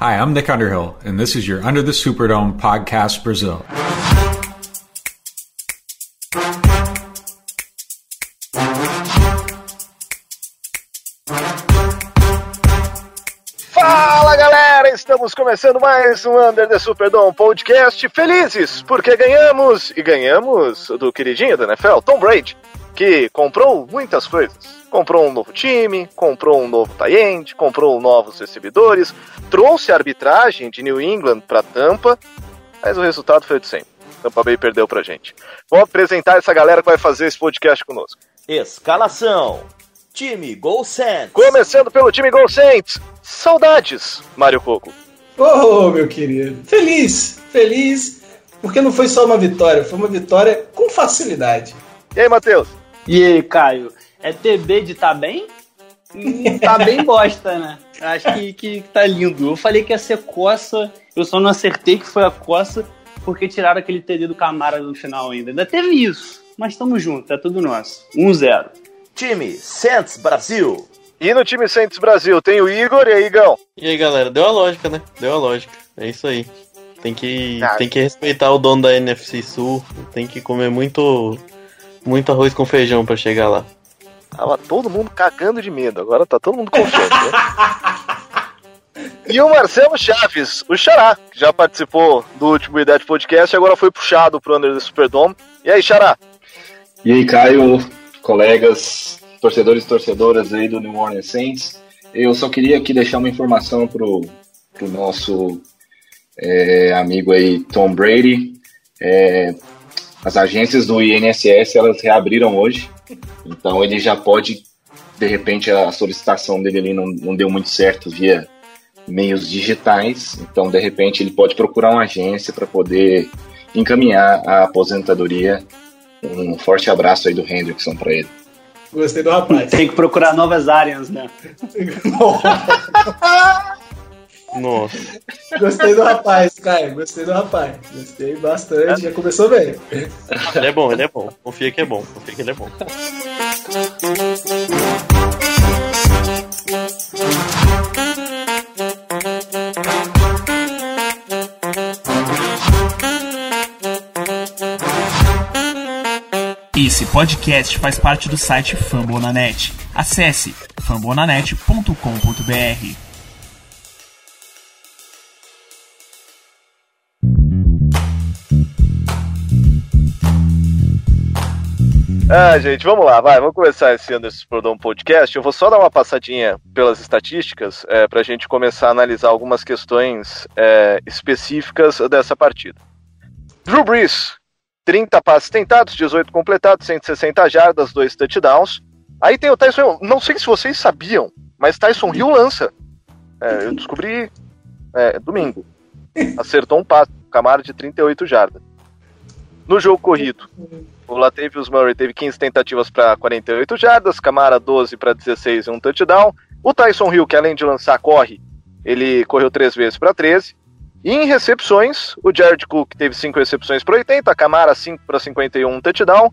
Hi, I'm Nick Underhill, and this is your Under the Superdome podcast Brazil. Fala galera, estamos começando mais um Under the Superdome podcast. Felizes porque ganhamos e ganhamos do queridinho da NFL, Tom Brady, que comprou muitas coisas. Comprou um novo time, comprou um novo tie-end, comprou novos recebedores, trouxe a arbitragem de New England para Tampa, mas o resultado foi o de sempre. Tampa Bay perdeu pra gente. Vou apresentar essa galera que vai fazer esse podcast conosco. Escalação: Time Gol Saints. Começando pelo time Gol Saints. Saudades, Mário Coco. Oh, meu querido. Feliz, feliz, porque não foi só uma vitória, foi uma vitória com facilidade. E aí, Matheus? E aí, Caio? É TB de tá bem? Hum, tá bem bosta, né? Acho que, que tá lindo. Eu falei que ia ser coça, eu só não acertei que foi a coça, porque tiraram aquele TD do Camara no final ainda. Ainda teve isso, mas tamo junto, é tudo nosso. 1-0. Time Saints Brasil. E no time Saints Brasil tem o Igor e aí, Igão. E aí, galera, deu a lógica, né? Deu a lógica. É isso aí. Tem que, Ah. tem que respeitar o dono da NFC Sul. Tem que comer muito, muito arroz com feijão pra chegar lá. Tava todo mundo cagando de medo, agora tá todo mundo confiante. né? E o Marcelo Chaves, o Xará, que já participou do último Idade Podcast e agora foi puxado pro Under the Superdome. E aí, Xará? E aí, Caio, colegas, torcedores e torcedoras aí do New Orleans Saints. Eu só queria aqui deixar uma informação pro, pro nosso é, amigo aí, Tom Brady. É, as agências do INSS, elas reabriram hoje, então ele já pode, de repente, a solicitação dele ali não, não deu muito certo via meios digitais, então, de repente, ele pode procurar uma agência para poder encaminhar a aposentadoria um forte abraço aí do Hendrickson para ele. Gostei do rapaz. Tem que procurar novas áreas, né? Nossa. Gostei do rapaz, Caio. Gostei do rapaz. Gostei bastante. Já começou bem. Ele é bom, ele é bom. Confia que é bom. Confia que ele é bom. Esse podcast faz parte do site Fambonanet. Acesse fambonanet.com.br. Ah, gente, vamos lá, vai, vamos começar esse Anderson Prodom Podcast. Eu vou só dar uma passadinha pelas estatísticas é, para a gente começar a analisar algumas questões é, específicas dessa partida. Drew Brees, 30 passes tentados, 18 completados, 160 jardas, 2 touchdowns. Aí tem o Tyson Hill, não sei se vocês sabiam, mas Tyson Hill lança. É, eu descobri é, domingo. Acertou um passe, Camaro de 38 jardas. No jogo corrido, o Latavius Murray teve 15 tentativas para 48 jardas, Camara 12 para 16 e um touchdown. O Tyson Hill, que além de lançar, corre, ele correu 3 vezes para 13. E em recepções, o Jared Cook teve 5 recepções para 80, Camara 5 para 51, um touchdown.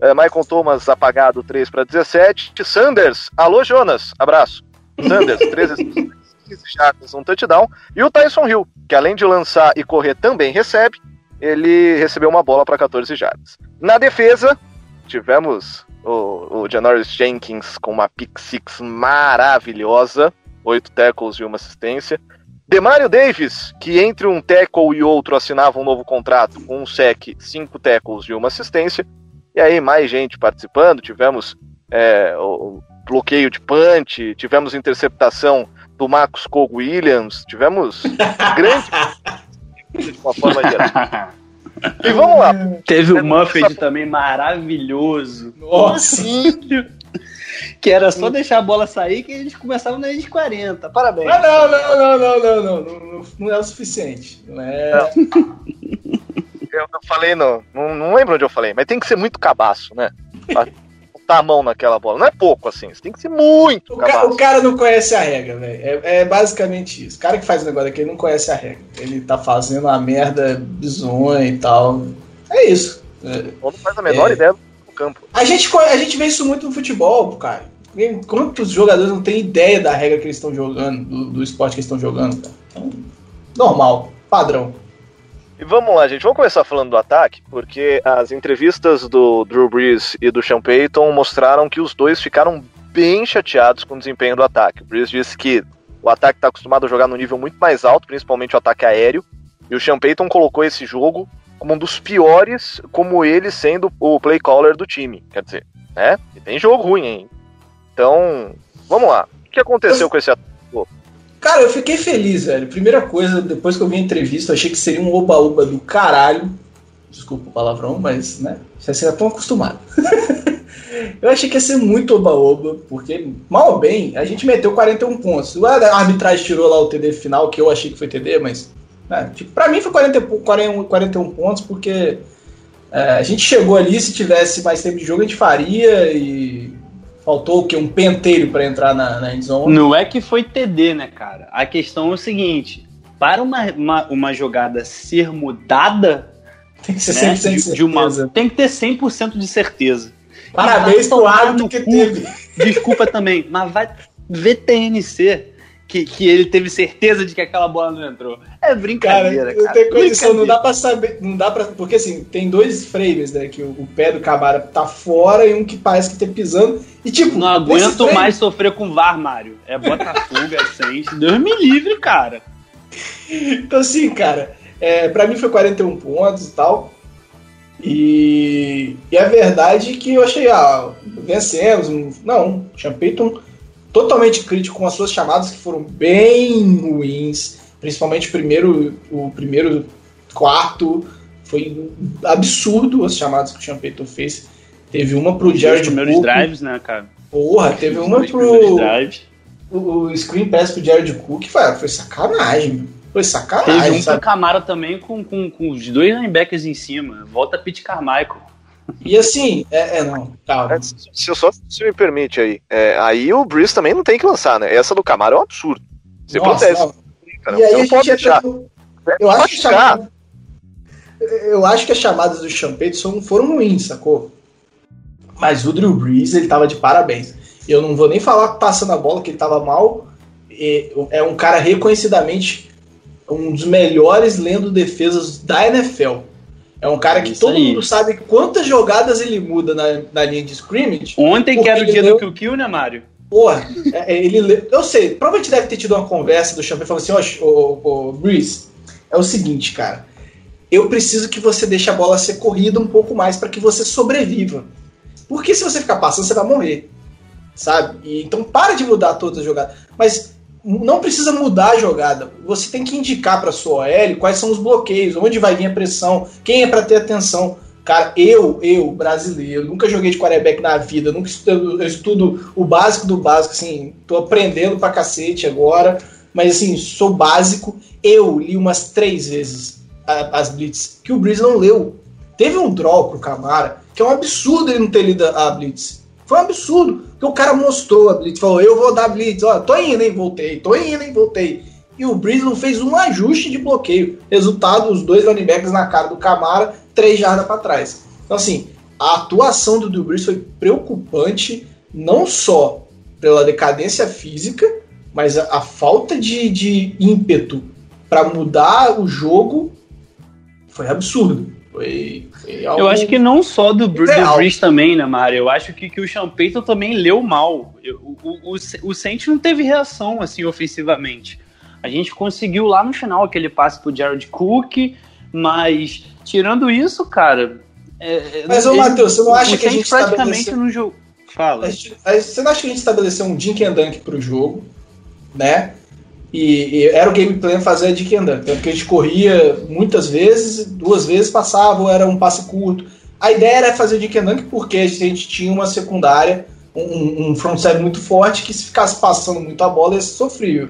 É, Michael Thomas apagado 3 para 17. Sanders, alô Jonas, abraço. Sanders, 13 recepções, 15 jardas, um touchdown. E o Tyson Hill, que além de lançar e correr também recebe, ele recebeu uma bola para 14 jardas. Na defesa, tivemos o, o Janoris Jenkins com uma pick six maravilhosa, oito tackles e uma assistência. Demario Davis, que entre um tackle e outro assinava um novo contrato com um sec, cinco tackles e uma assistência. E aí mais gente participando, tivemos é, o bloqueio de punch, tivemos interceptação do Marcos Cole Williams, tivemos grande de uma forma geral. E vamos lá. Teve o Muffet também maravilhoso. Nossa! que era só deixar a bola sair que a gente começava na linha de 40. Parabéns. Ah, não, não, não, não, não, não, é o suficiente. Não é. Eu não falei, não. não. lembro onde eu falei, mas tem que ser muito cabaço, né? Botar a mão naquela bola. Não é pouco assim, você tem que ser muito O, ca- o cara não conhece a regra, velho. É, é basicamente isso. O cara que faz o negócio aqui ele não conhece a regra. Ele tá fazendo uma merda bizonha e tal. É isso. É. Ou não faz a menor É. ideia do campo. A, gente, a gente vê isso muito no futebol, cara. Quantos jogadores não têm ideia da regra que eles estão jogando, do, do esporte que eles estão jogando, cara? Então, normal, padrão. E vamos lá, gente. Vamos começar falando do ataque, porque as entrevistas do Drew Brees e do Sean Payton mostraram que os dois ficaram bem chateados com o desempenho do ataque. O Brees disse que o ataque está acostumado a jogar no nível muito mais alto, principalmente o ataque aéreo, e o Sean Payton colocou esse jogo como um dos piores, como ele sendo o play caller do time. Quer dizer, né? E tem jogo ruim, hein? Então, vamos lá. O que aconteceu com esse ataque? Cara, eu fiquei feliz, velho. Primeira coisa, depois que eu vi a entrevista, eu achei que seria um oba-oba do caralho. Desculpa o palavrão, mas, né? Vocês já estão acostumados. eu achei que ia ser muito oba-oba, porque, mal ou bem, a gente meteu 41 pontos. A arbitragem tirou lá o TD final, que eu achei que foi TD, mas. Né, tipo, pra mim foi 40, 41, 41 pontos, porque é, a gente chegou ali, se tivesse mais tempo de jogo, a gente faria e Faltou o quê? Um penteiro para entrar na, na endzone. Não é que foi TD, né, cara? A questão é o seguinte: para uma, uma, uma jogada ser mudada. Tem que ser 100% né, de, de, certeza. Uma, tem que ter 100% de certeza. Parabéns pro árbitro que teve. Desculpa também, mas vai VTNC que, que ele teve certeza de que aquela bola não entrou. É brincadeira, cara. Não tem condição, não dá pra saber, não dá para Porque assim, tem dois frames, né? Que o, o, pé do Camara tá fora e um que parece que tá pisando. E tipo. Não aguento frame... mais sofrer com VAR, Mário. É Botafogo, é Sente. Deus me livre, cara. Então assim, cara, é, pra mim foi 41 pontos e tal. E, e a verdade é que eu achei, ah, vencemos. Não, Sean Payton totalmente crítico com as suas chamadas que foram bem ruins, principalmente o primeiro, o primeiro quarto foi absurdo as chamadas que o Champeito fez. Teve uma pro Jared Os primeiros Cook. drives, né, cara? Porra, teve uma pro o, o screen pass pro Jared Cook, foi, foi sacanagem. Foi sacanagem. Teve um sabe? pro Camara também com, com, com os dois linebackers em cima. Volta Pete Carmichael. E assim, é, é não, calma. É, se, só se me permite aí, é, aí o Breeze também não tem que lançar, né? Essa do Camaro é um absurdo. Se Nossa, acontece. Cara, e aí a gente deixar. Eu acho, chamada, eu acho que as chamadas do Champeito foram ruins, sacou? Mas o Drew Brees, ele tava de parabéns. Eu não vou nem falar passando a bola que ele tava mal. É um cara reconhecidamente um dos melhores lendo defesas da NFL. É um cara que Isso todo aí. mundo sabe quantas jogadas ele muda na, na linha de scrimmage. Ontem que era o dia leu... do Kill Kill, né, Mário? Porra, é, é, ele, eu sei, provavelmente deve ter tido uma conversa do Champion e falou assim: oh, oh, Breeze, é o seguinte, cara. Eu preciso que você deixe a bola ser corrida um pouco mais para que você sobreviva. Porque se você ficar passando, você vai morrer. Sabe? E, então para de mudar todas as jogadas. Mas não precisa mudar a jogada. Você tem que indicar para sua OL quais são os bloqueios, onde vai vir a pressão, quem é para ter atenção. Cara, eu, eu, brasileiro, nunca joguei de quarterback na vida, nunca estudo, eu estudo o básico do básico, assim, tô aprendendo pra cacete agora, mas assim, sou básico. Eu li umas três vezes as blitz que o Breeze não leu. Teve um draw pro Camara, que é um absurdo ele não ter lido a blitz. Foi um absurdo. Porque o cara mostrou a blitz, falou, eu vou dar blitz, ó, tô indo, hein, voltei, tô indo, hein, voltei. E o Breeze não fez um ajuste de bloqueio. Resultado, os dois linebackers na cara do Camara, três jardas para trás. Então, assim, a atuação do Drew foi preocupante, não só pela decadência física, mas a, a falta de, de ímpeto para mudar o jogo foi absurdo. Foi, algo... Eu acho que não só do, do Breeze também, né, Mário? Eu acho que, que o Payton também leu mal. O, o, o, o Saints não teve reação, assim, ofensivamente. A gente conseguiu lá no final aquele passe pro Jared Cook, mas tirando isso, cara... É, é mas, ô, Matheus, você não acha que a gente praticamente estabeleceu... no jogo... Fala. Gente, você não acha que a gente estabeleceu um dink and dunk pro jogo, né? E, e, era o gameplay fazer a dick and dunk. Tanto que a gente corria muitas vezes, duas vezes passava, ou era um passe curto. A ideia era fazer dick and dunk porque a gente tinha uma secundária, um, um front side muito forte, que se ficasse passando muito a bola ia ser sofrível.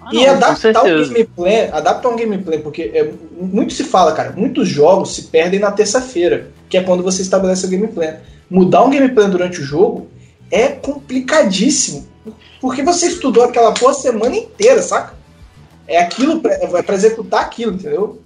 Ah, e adaptar o gameplay, adaptar um gameplay, porque é, muito se fala, cara, muitos jogos se perdem na terça-feira, que é quando você estabelece o gameplay. Mudar um gameplay durante o jogo é complicadíssimo porque você estudou aquela porra semana inteira, saca? É aquilo, pra, é pra executar aquilo, entendeu?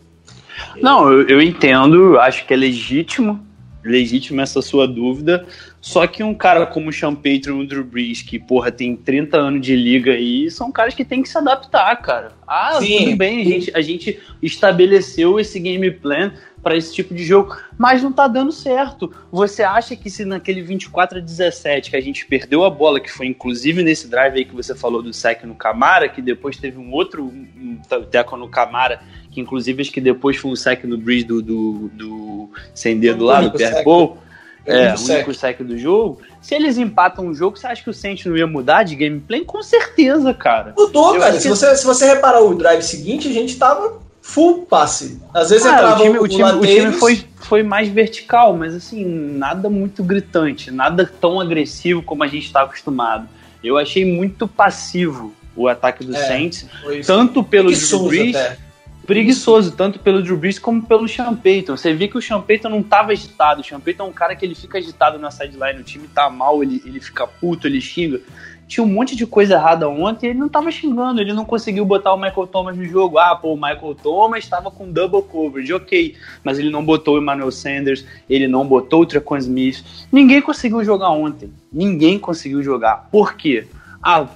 Não, eu, eu entendo, acho que é legítimo legítima essa sua dúvida. Só que um cara como o Payton e o Drew Brees, que, porra, tem 30 anos de liga aí, são caras que tem que se adaptar, cara. Ah, Sim. tudo bem, a gente, a gente estabeleceu esse game plan para esse tipo de jogo, mas não tá dando certo. Você acha que se naquele 24 a 17 que a gente perdeu a bola, que foi inclusive nesse drive aí que você falou do sec no Camara, que depois teve um outro um, teco no Camara, que inclusive acho que depois foi um sec no Breeze do, do, do sem dedo lá, do Pierre. Paul. É o único sec do jogo. Se eles empatam o jogo, você acha que o Saints não ia mudar de gameplay? Com certeza, cara. Mudou, Eu cara. Se que- você, se você reparar o drive seguinte, a gente tava full passe. Às vezes Ah, entrava o time, o time, o time foi, foi mais vertical, mas assim, nada muito gritante, nada tão agressivo como a gente está acostumado. Eu achei muito passivo o ataque do É, Saints, tanto pelo Drew preguiçoso Brees, até. preguiçoso, tanto pelo Drew Brees como pelo Sean Payton. Você vê que o Sean Payton não estava agitado. O Sean Payton é um cara que ele fica agitado na sideline, o time tá mal, ele, ele fica puto, ele xinga. Tinha um monte de coisa errada ontem, ele não tava xingando, ele não conseguiu botar o Michael Thomas no jogo. Ah, pô, o Michael Thomas estava com double coverage, ok. Mas ele não botou o Emmanuel Sanders, ele não botou o Trequan Smith. Ninguém conseguiu jogar ontem. Ninguém conseguiu jogar. Por quê? A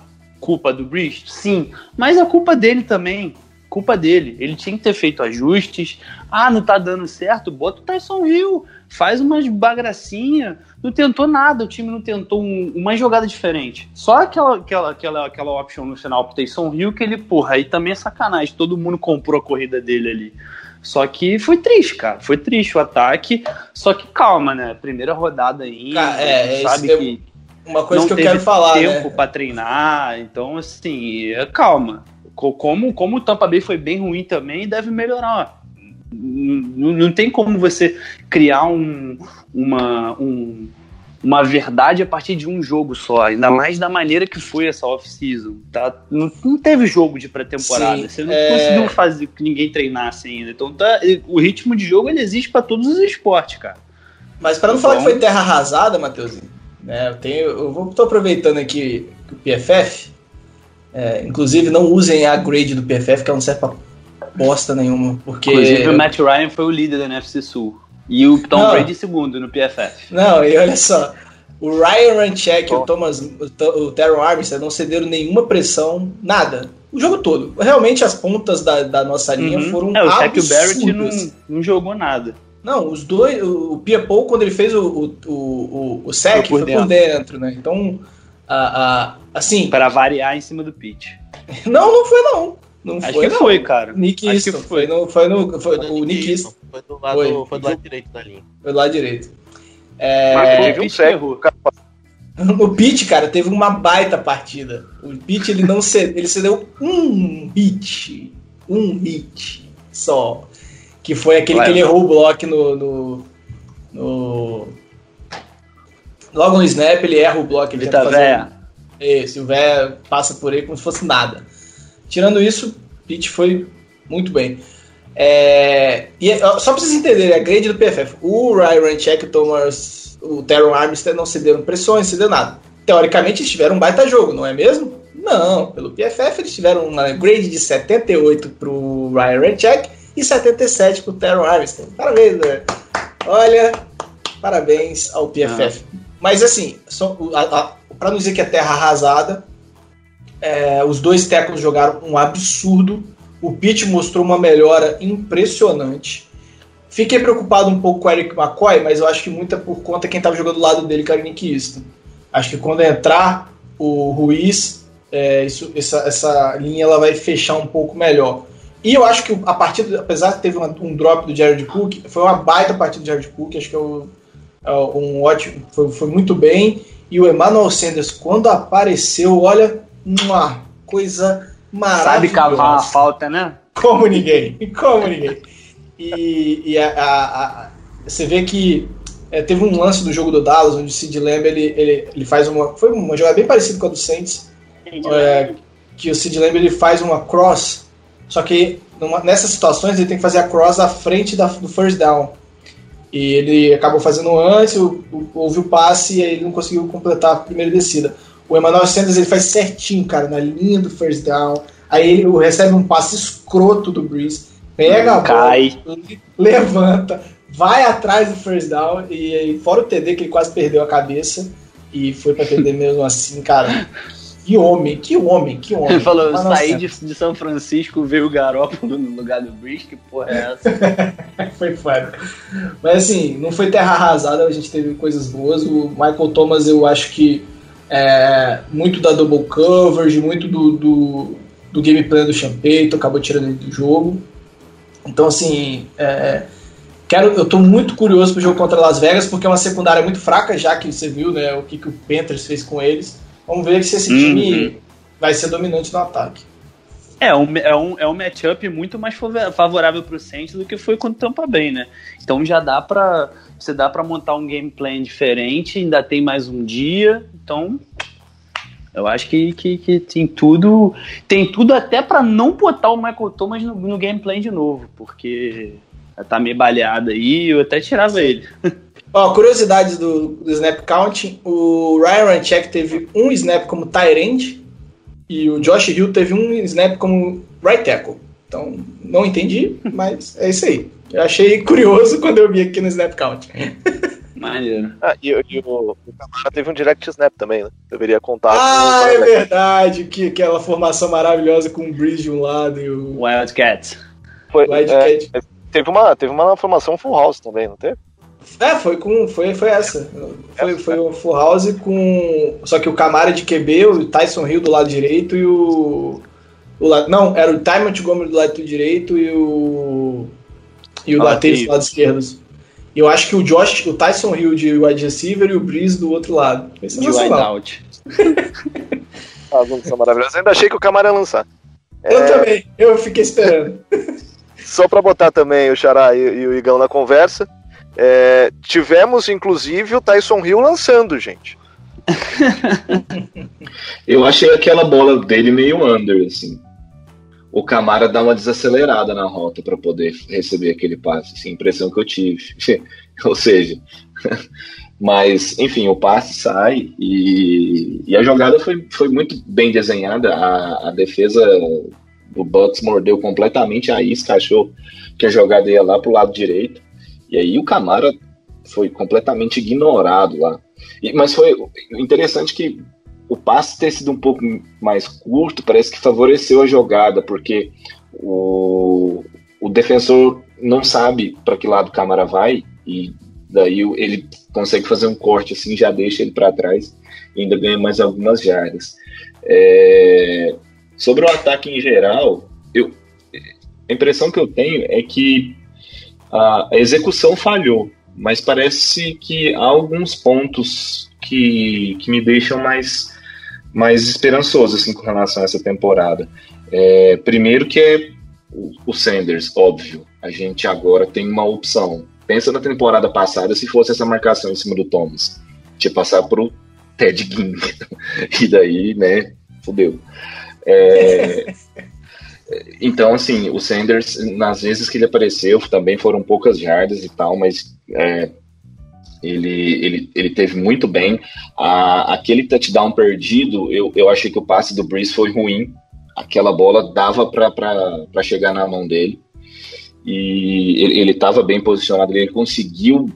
culpa do Brees? Sim. Mas a culpa dele também culpa dele. Ele tinha que ter feito ajustes. Ah, não tá dando certo? Bota o Tyson Hill. Faz umas bagracinha. Não tentou nada. O time não tentou um- uma jogada diferente. Só aquela, aquela, aquela, aquela option no final pro Tyson Hill que ele, porra, aí também é sacanagem. Todo mundo comprou a corrida dele ali. Só que foi triste, cara. Foi triste o ataque. Só que calma, né? Primeira rodada ainda. Cara, é, é sabe que Uma coisa não que eu quero falar, tempo né? pra treinar. Então, assim, é, calma. Co- Como, como o Tampa Bay foi bem ruim também, deve melhorar. Não, não tem como você criar um, uma, um- uma verdade a partir de um jogo só. Ainda mais da maneira que foi essa off-season. Tá? Não, não teve jogo de pré-temporada. Você não é. conseguiu fazer que ninguém treinasse ainda. Então tá, o ritmo de jogo ele existe para todos os esportes, cara. Mas para não falar que Então- foi terra arrasada, Matheusinho, né? Eu tenho, eu vou tô aproveitando aqui o PFF. É, inclusive não usem a grade do PFF, que ela não serve pra bosta nenhuma, porque Inclusive, o Matt Ryan foi o líder da NFC Sul. E o Tom Não. Brady segundo no PFF. Não, e olha só. O Ryan Ranchek e o Thomas, o, T- o Teron Armstead não cederam nenhuma pressão, nada. O jogo todo. Realmente as pontas da, da nossa linha Uhum. foram É, o Shaq Barrett absurdas. não, não jogou nada. Não, os dois. O, o Pia Paul, quando ele fez o, o, o, o, sec, Foi foi por por dentro, né? Então, a, a- assim. Pra variar em cima do Pitch. Não, não foi, não. Não Acho foi, que não. foi, cara. Nick Acho que Easton. foi. Foi no, foi no, foi, Foi do o Nick Easton Foi do lado, Foi. foi. do lado direito da linha. foi lá direito. Mas É, teve um errou. o Pitt, cara, teve uma baita partida. O Pitt, ele não cedeu, ele cedeu um hit. Um hit só. Que foi aquele Vai, que ele errou o bloco no, no, no- Logo no snap, ele erra o bloco. Ele Vita tenta fazer Véia. Esse, o Vé passa por ele como se fosse nada. Tirando isso, Pitt foi muito bem. É, e só pra vocês entenderem, a grade do PFF. O Ryan Ranchek, o Thomas, o Teron Armstead não cederam pressões, cederam nada. Teoricamente, eles tiveram um baita jogo, não é mesmo? Não, pelo PFF eles tiveram uma grade de 78 pro Ryan Ranchek e 77 pro Teron Armstead. Parabéns, né? Olha, parabéns ao PFF. Mas assim, só, o- a- a- pra não dizer que é terra arrasada, é, os dois tecos jogaram um absurdo. O Pitt mostrou uma melhora impressionante. Fiquei preocupado um pouco com o Eric McCoy, mas eu acho que muito é por conta quem estava jogando do lado dele, que era o Nick Easton. Acho que quando entrar o Ruiz, é, isso- essa, essa linha ela vai fechar um pouco melhor. E eu acho que a partida, apesar de teve uma- um drop do Jared Cook, foi uma baita partida do Jared Cook, acho que o- é um ótimo, foi, foi muito bem. E o Emmanuel Sanders, quando apareceu, olha, uma coisa maravilhosa. Sabe cavar uma falta, né? Como ninguém, como ninguém. E, e a, a- a- você vê que é, teve um lance do jogo do Dallas, onde o Sid Lamb ele, ele, ele faz uma. Foi uma jogada bem parecida com a do Saints, é, que o Sid Lamb ele faz uma cross, só que numa- nessas situações ele tem que fazer a cross à frente da, do first down. E ele acabou fazendo antes, houve o passe e aí ele não conseguiu completar a primeira descida. O Emmanuel Sanders ele faz certinho, cara, na linha do first down. Aí ele recebe um passe escroto do Breeze, pega a bola, Cai. levanta, vai atrás do first down e, fora o TD que ele quase perdeu a cabeça e foi pra TD mesmo assim, cara. Que homem, que homem, que homem. Ele falou, eu Mas, saí de, de São Francisco, veio o Garópolo no lugar do Brice, que porra é essa? foi foda. Mas assim, não foi terra arrasada, a gente teve coisas boas. O Michael Thomas, eu acho que é, muito da double coverage, muito do, do, do gameplay do Champeito, acabou tirando ele do jogo. Então, assim, é, quero, eu tô muito curioso pro jogo contra Las Vegas, porque é uma secundária muito fraca, já que você viu né, o que, que o Panthers fez com eles. Vamos ver se esse time Uhum. vai ser dominante no ataque. É um, é um, é um matchup muito mais favo- favorável pro Saints do que foi contra o Tampa Bay, né? Então já dá pra. Você dá pra montar um game plan diferente, ainda tem mais um dia, então. Eu acho que, que, que tem tudo. Tem tudo até pra não botar o Michael Thomas no, no game plan de novo, porque tá meio baleado aí, eu até tirava ele. Ó, curiosidades do, do snap counting, o Ryan Ranchek teve um snap como tight end e o Josh Hill teve um snap como right tackle. Então, não entendi, mas é isso aí. Eu achei curioso quando eu vi aqui no snap count. Maneiro. Ah, e, e o, o Camara teve um direct snap também, né? Deveria contar. Ah, é verdade, que aquela formação maravilhosa com o Breeze de um lado e o Wildcat. Foi, Wildcat. é, teve, uma, teve uma formação full house também, não teve? É, foi com. Foi, foi essa. Foi, foi o Full House com. Só que o Camara de QB, o Tyson Hill do lado direito e o. o não, era o Ty Montgomery do lado direito e o. E o Ah, Lateiro do lado esquerdo. E eu acho que o Josh, o Tyson Hill de wide receiver e o Breeze do outro lado. Foi De sensacional. wideout. Ah, As lanças maravilhosas. Ainda achei que o Camara ia lançar. Eu É, também, eu fiquei esperando. Só pra botar também o Xará e, e o Igão na conversa. É, tivemos, inclusive, o Tyson Hill lançando, gente. Eu achei aquela bola dele meio under, assim. O Camara dá uma desacelerada na rota para poder receber aquele passe, assim, impressão que eu tive. Ou seja, mas enfim, o passe sai e, e a jogada foi, foi muito bem desenhada. A, a defesa do Bucks mordeu completamente a isca, achou que a jogada ia lá pro lado direito. E aí o Camara foi completamente ignorado lá. E- mas foi interessante que o passe ter sido um pouco mais curto parece que favoreceu a jogada, porque o, o defensor não sabe para que lado o Camara vai e daí ele consegue fazer um corte assim, já deixa ele para trás e ainda ganha mais algumas jardas. É, sobre o ataque em geral, eu, a impressão que eu tenho é que a execução falhou, mas parece que há alguns pontos que, que me deixam mais, mais esperançoso assim, com relação a essa temporada. É, primeiro que é o, o Sanders, óbvio. A gente agora tem uma opção. Pensa na temporada passada se fosse essa marcação em cima do Thomas. Tinha passar pro Ted Ginn. e daí, né, fudeu. É, então, assim, o Sanders, nas vezes que ele apareceu, também foram poucas jardas e tal, mas é, ele, ele, ele teve muito bem. A, aquele touchdown perdido, eu, eu achei que o passe do Breeze foi ruim. Aquela bola dava para chegar na mão dele. E ele estava bem posicionado, ele conseguiu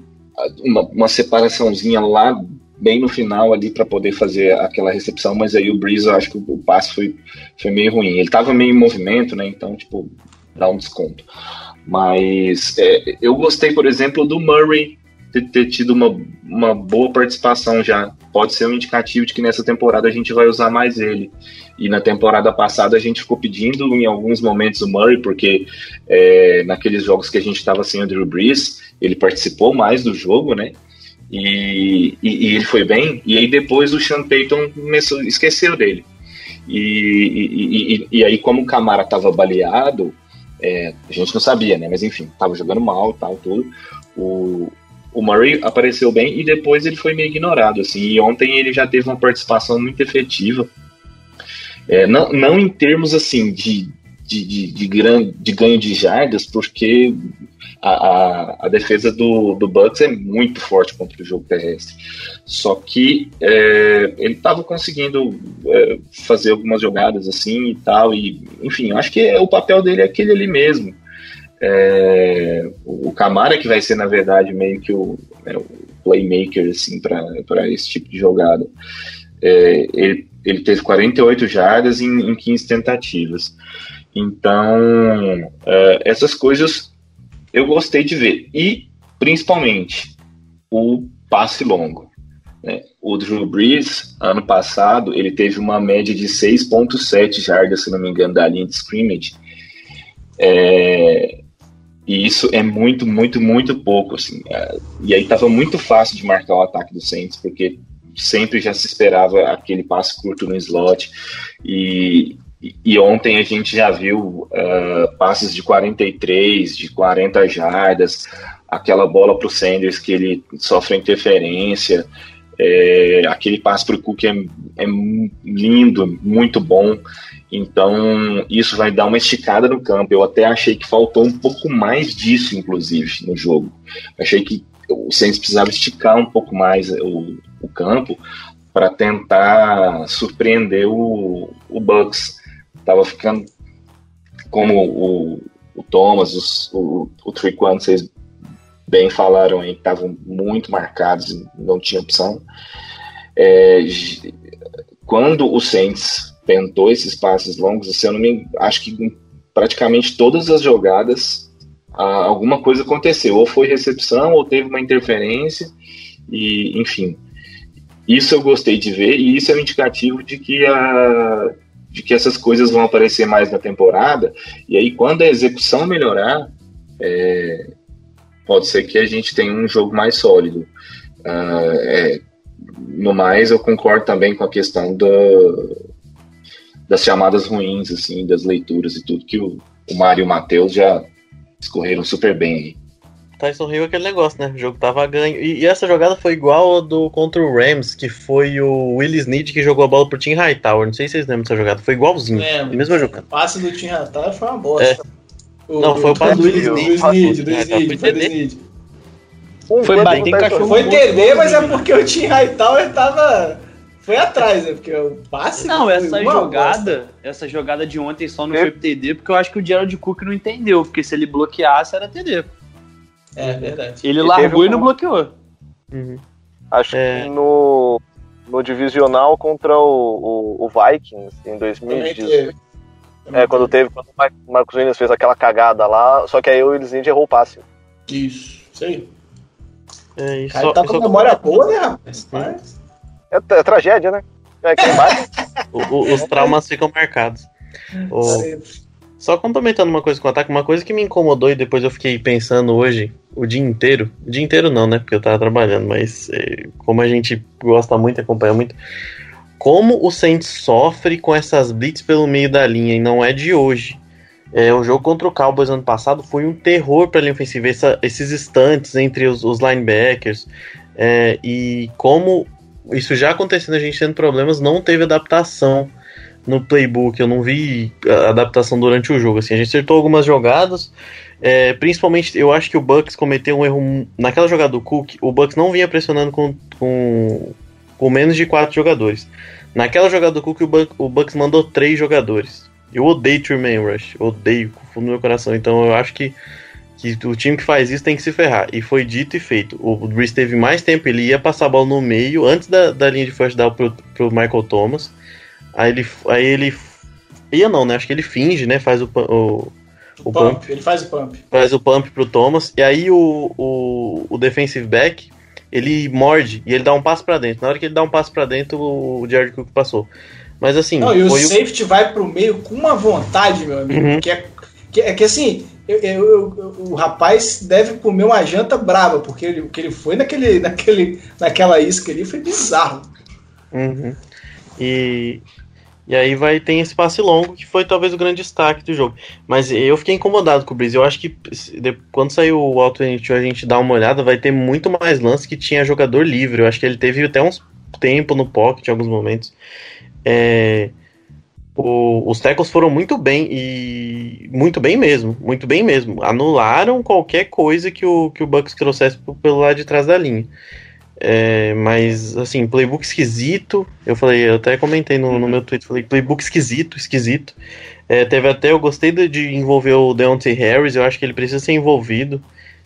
uma, uma separaçãozinha lá bem no final ali para poder fazer aquela recepção, mas aí o Breeze, eu acho que o, passe foi, foi meio ruim. Ele estava meio em movimento, né? Então, tipo, dá um desconto. Mas é, eu gostei, por exemplo, do Murray ter, ter tido uma, uma boa participação já. Pode ser um indicativo de que nessa temporada a gente vai usar mais ele. E na temporada passada a gente ficou pedindo em alguns momentos o Murray, porque é, naqueles jogos que a gente estava sem o Drew Brees, ele participou mais do jogo, né? E, e, e ele foi bem. E aí depois o Sean Payton começou, esqueceu dele. E, e, aí, como o Camara estava baleado, é, a gente não sabia, né? Mas enfim, estava jogando mal tal, tudo. O, o Murray apareceu bem e depois ele foi meio ignorado, assim. E ontem ele já teve uma participação muito efetiva. É, não, não em termos, assim, de, de, de, de, gran, de ganho de jardas, porque a, a, a, defesa do, do Bucks é muito forte contra o jogo terrestre. Só que é, ele estava conseguindo é, fazer algumas jogadas assim e tal. E, enfim, acho que o papel dele é aquele ali mesmo. É, o Camara que vai ser, na verdade, meio que o, é, o playmaker assim, para esse tipo de jogada. É, ele, ele teve 48 jardas em, em 15 tentativas. Então, é, essas coisas eu gostei de ver. E, principalmente, o passe longo. Né? O Drew Brees, ano passado, ele teve uma média de 6.7 jardas, se não me engano, da linha de scrimmage. É, e isso é muito, muito, muito pouco. Assim. É, e aí estava muito fácil de marcar o ataque do Saints, porque sempre já se esperava aquele passe curto no slot. E, e ontem a gente já viu uh, passes de 43, de 40 jardas, aquela bola para o Sanders que ele sofre interferência. É, aquele passe para o Cook é, é, lindo, muito bom. Então, isso vai dar uma esticada no campo. Eu até achei que faltou um pouco mais disso, inclusive, no jogo. Achei que o Saints precisava esticar um pouco mais o, o campo para tentar surpreender o, o Bucks. Tava ficando como o, o Thomas, os, o, o Triquan, vocês bem falaram aí, estavam muito marcados, não tinha opção. É, quando o Saints tentou esses passes longos, eu não me acho que em praticamente todas as jogadas alguma coisa aconteceu, ou foi recepção, ou teve uma interferência, e enfim. Isso eu gostei de ver, e isso é um indicativo de que, a, de que essas coisas vão aparecer mais na temporada, e aí quando a execução melhorar, é, pode ser que a gente tenha um jogo mais sólido. Uh, é, no mais, eu concordo também com a questão do, das chamadas ruins, assim, das leituras e tudo, que o, o Mário e o Matheus já escorreram super bem aí. Tyson Hill é aquele negócio, né? O jogo tava ganho. E, e, essa jogada foi igual a do contra o Rams, que foi o Willis Need que jogou a bola pro Tim Hightower. Não sei se vocês lembram dessa jogada. Foi igualzinho. É, mesma jogada. O passe do Tim Hightower foi uma bosta. É. O, não, foi o passe do Willis Need. Do Snead, foi do. Foi bater em cachorro. Foi entender, mas é porque o Tim Hightower tava. Foi atrás, né? Porque o passe. Não, essa jogada, bosta. essa jogada de ontem só não foi pro TD, porque eu acho que o Gerald Cook não entendeu, porque se ele bloqueasse era TD. É verdade. Ele e largou um... e não bloqueou. Uhum. Acho é... que no, no divisional contra o, o, o Vikings em 2018. É, quando teve, quando o Marcos Williams fez aquela cagada lá, só que aí o Willis errou o passe. Isso, isso aí. É, isso, cara tá com memória boa, né, rapaz? Mas... É, é, tragédia, né? É, o, o, os traumas ficam marcados. O... Só complementando uma coisa com o ataque, uma coisa que me incomodou e depois eu fiquei pensando hoje, o dia inteiro. O dia inteiro não, né? Porque eu tava trabalhando, mas é, como a gente gosta muito, acompanha muito. Como o Saints sofre com essas blitz pelo meio da linha e não é de hoje. É, o jogo contra o Cowboys ano passado foi um terror para a linha ofensiva, essa, esses instantes entre os, os linebackers. É, e como isso já acontecendo, a gente tendo problemas, não teve adaptação no playbook. Eu não vi adaptação durante o jogo. Assim, a gente acertou algumas jogadas, é, principalmente eu acho que o Bucks cometeu um erro naquela jogada do Cook. O Bucks não vinha pressionando com, com, com menos de quatro jogadores. Naquela jogada do Cook, o, Bucks, o Bucks mandou três jogadores. Eu odeio Tremaine Rush, odeio com fundo do meu coração. Então eu acho que, que o time que faz isso tem que se ferrar. E foi dito e feito. O Breeze teve mais tempo, ele ia passar a bola no meio, antes da, da linha de first down pro, pro Michael Thomas. Aí ele, aí ele. Ia não, né? Acho que ele finge, né? Faz o, o, o pump. pump. Ele faz o pump. Faz o pump pro Thomas. E aí o, o, o defensive back ele morde e ele dá um passo para dentro. Na hora que ele dá um passo para dentro, o Jared Cook passou. Mas assim. Não, e o safety o... vai pro meio com uma vontade, meu amigo. Uhum. Que, é, que, é que assim, eu, eu, eu, o rapaz deve comer uma janta brava, porque ele, o que ele foi naquele, naquele, naquela isca ali foi bizarro. Uhum. E, e aí vai ter esse passe longo, que foi talvez o grande destaque do jogo. Mas eu fiquei incomodado com o Breeze. Eu acho que quando sair o Auto a gente dá uma olhada, vai ter muito mais lance que tinha jogador livre. Eu acho que ele teve até uns tempo no pocket em alguns momentos. É, o, os tackles foram muito bem e muito bem mesmo, muito bem mesmo. Anularam qualquer coisa que o, que o Bucks trouxesse pelo lado de trás da linha. É, mas, assim, playbook esquisito. Eu falei, eu até comentei no, no meu Twitter, falei, playbook esquisito, esquisito. É, teve até, eu gostei de, de envolver o Deontay Harris, eu acho que ele precisa ser envolvido.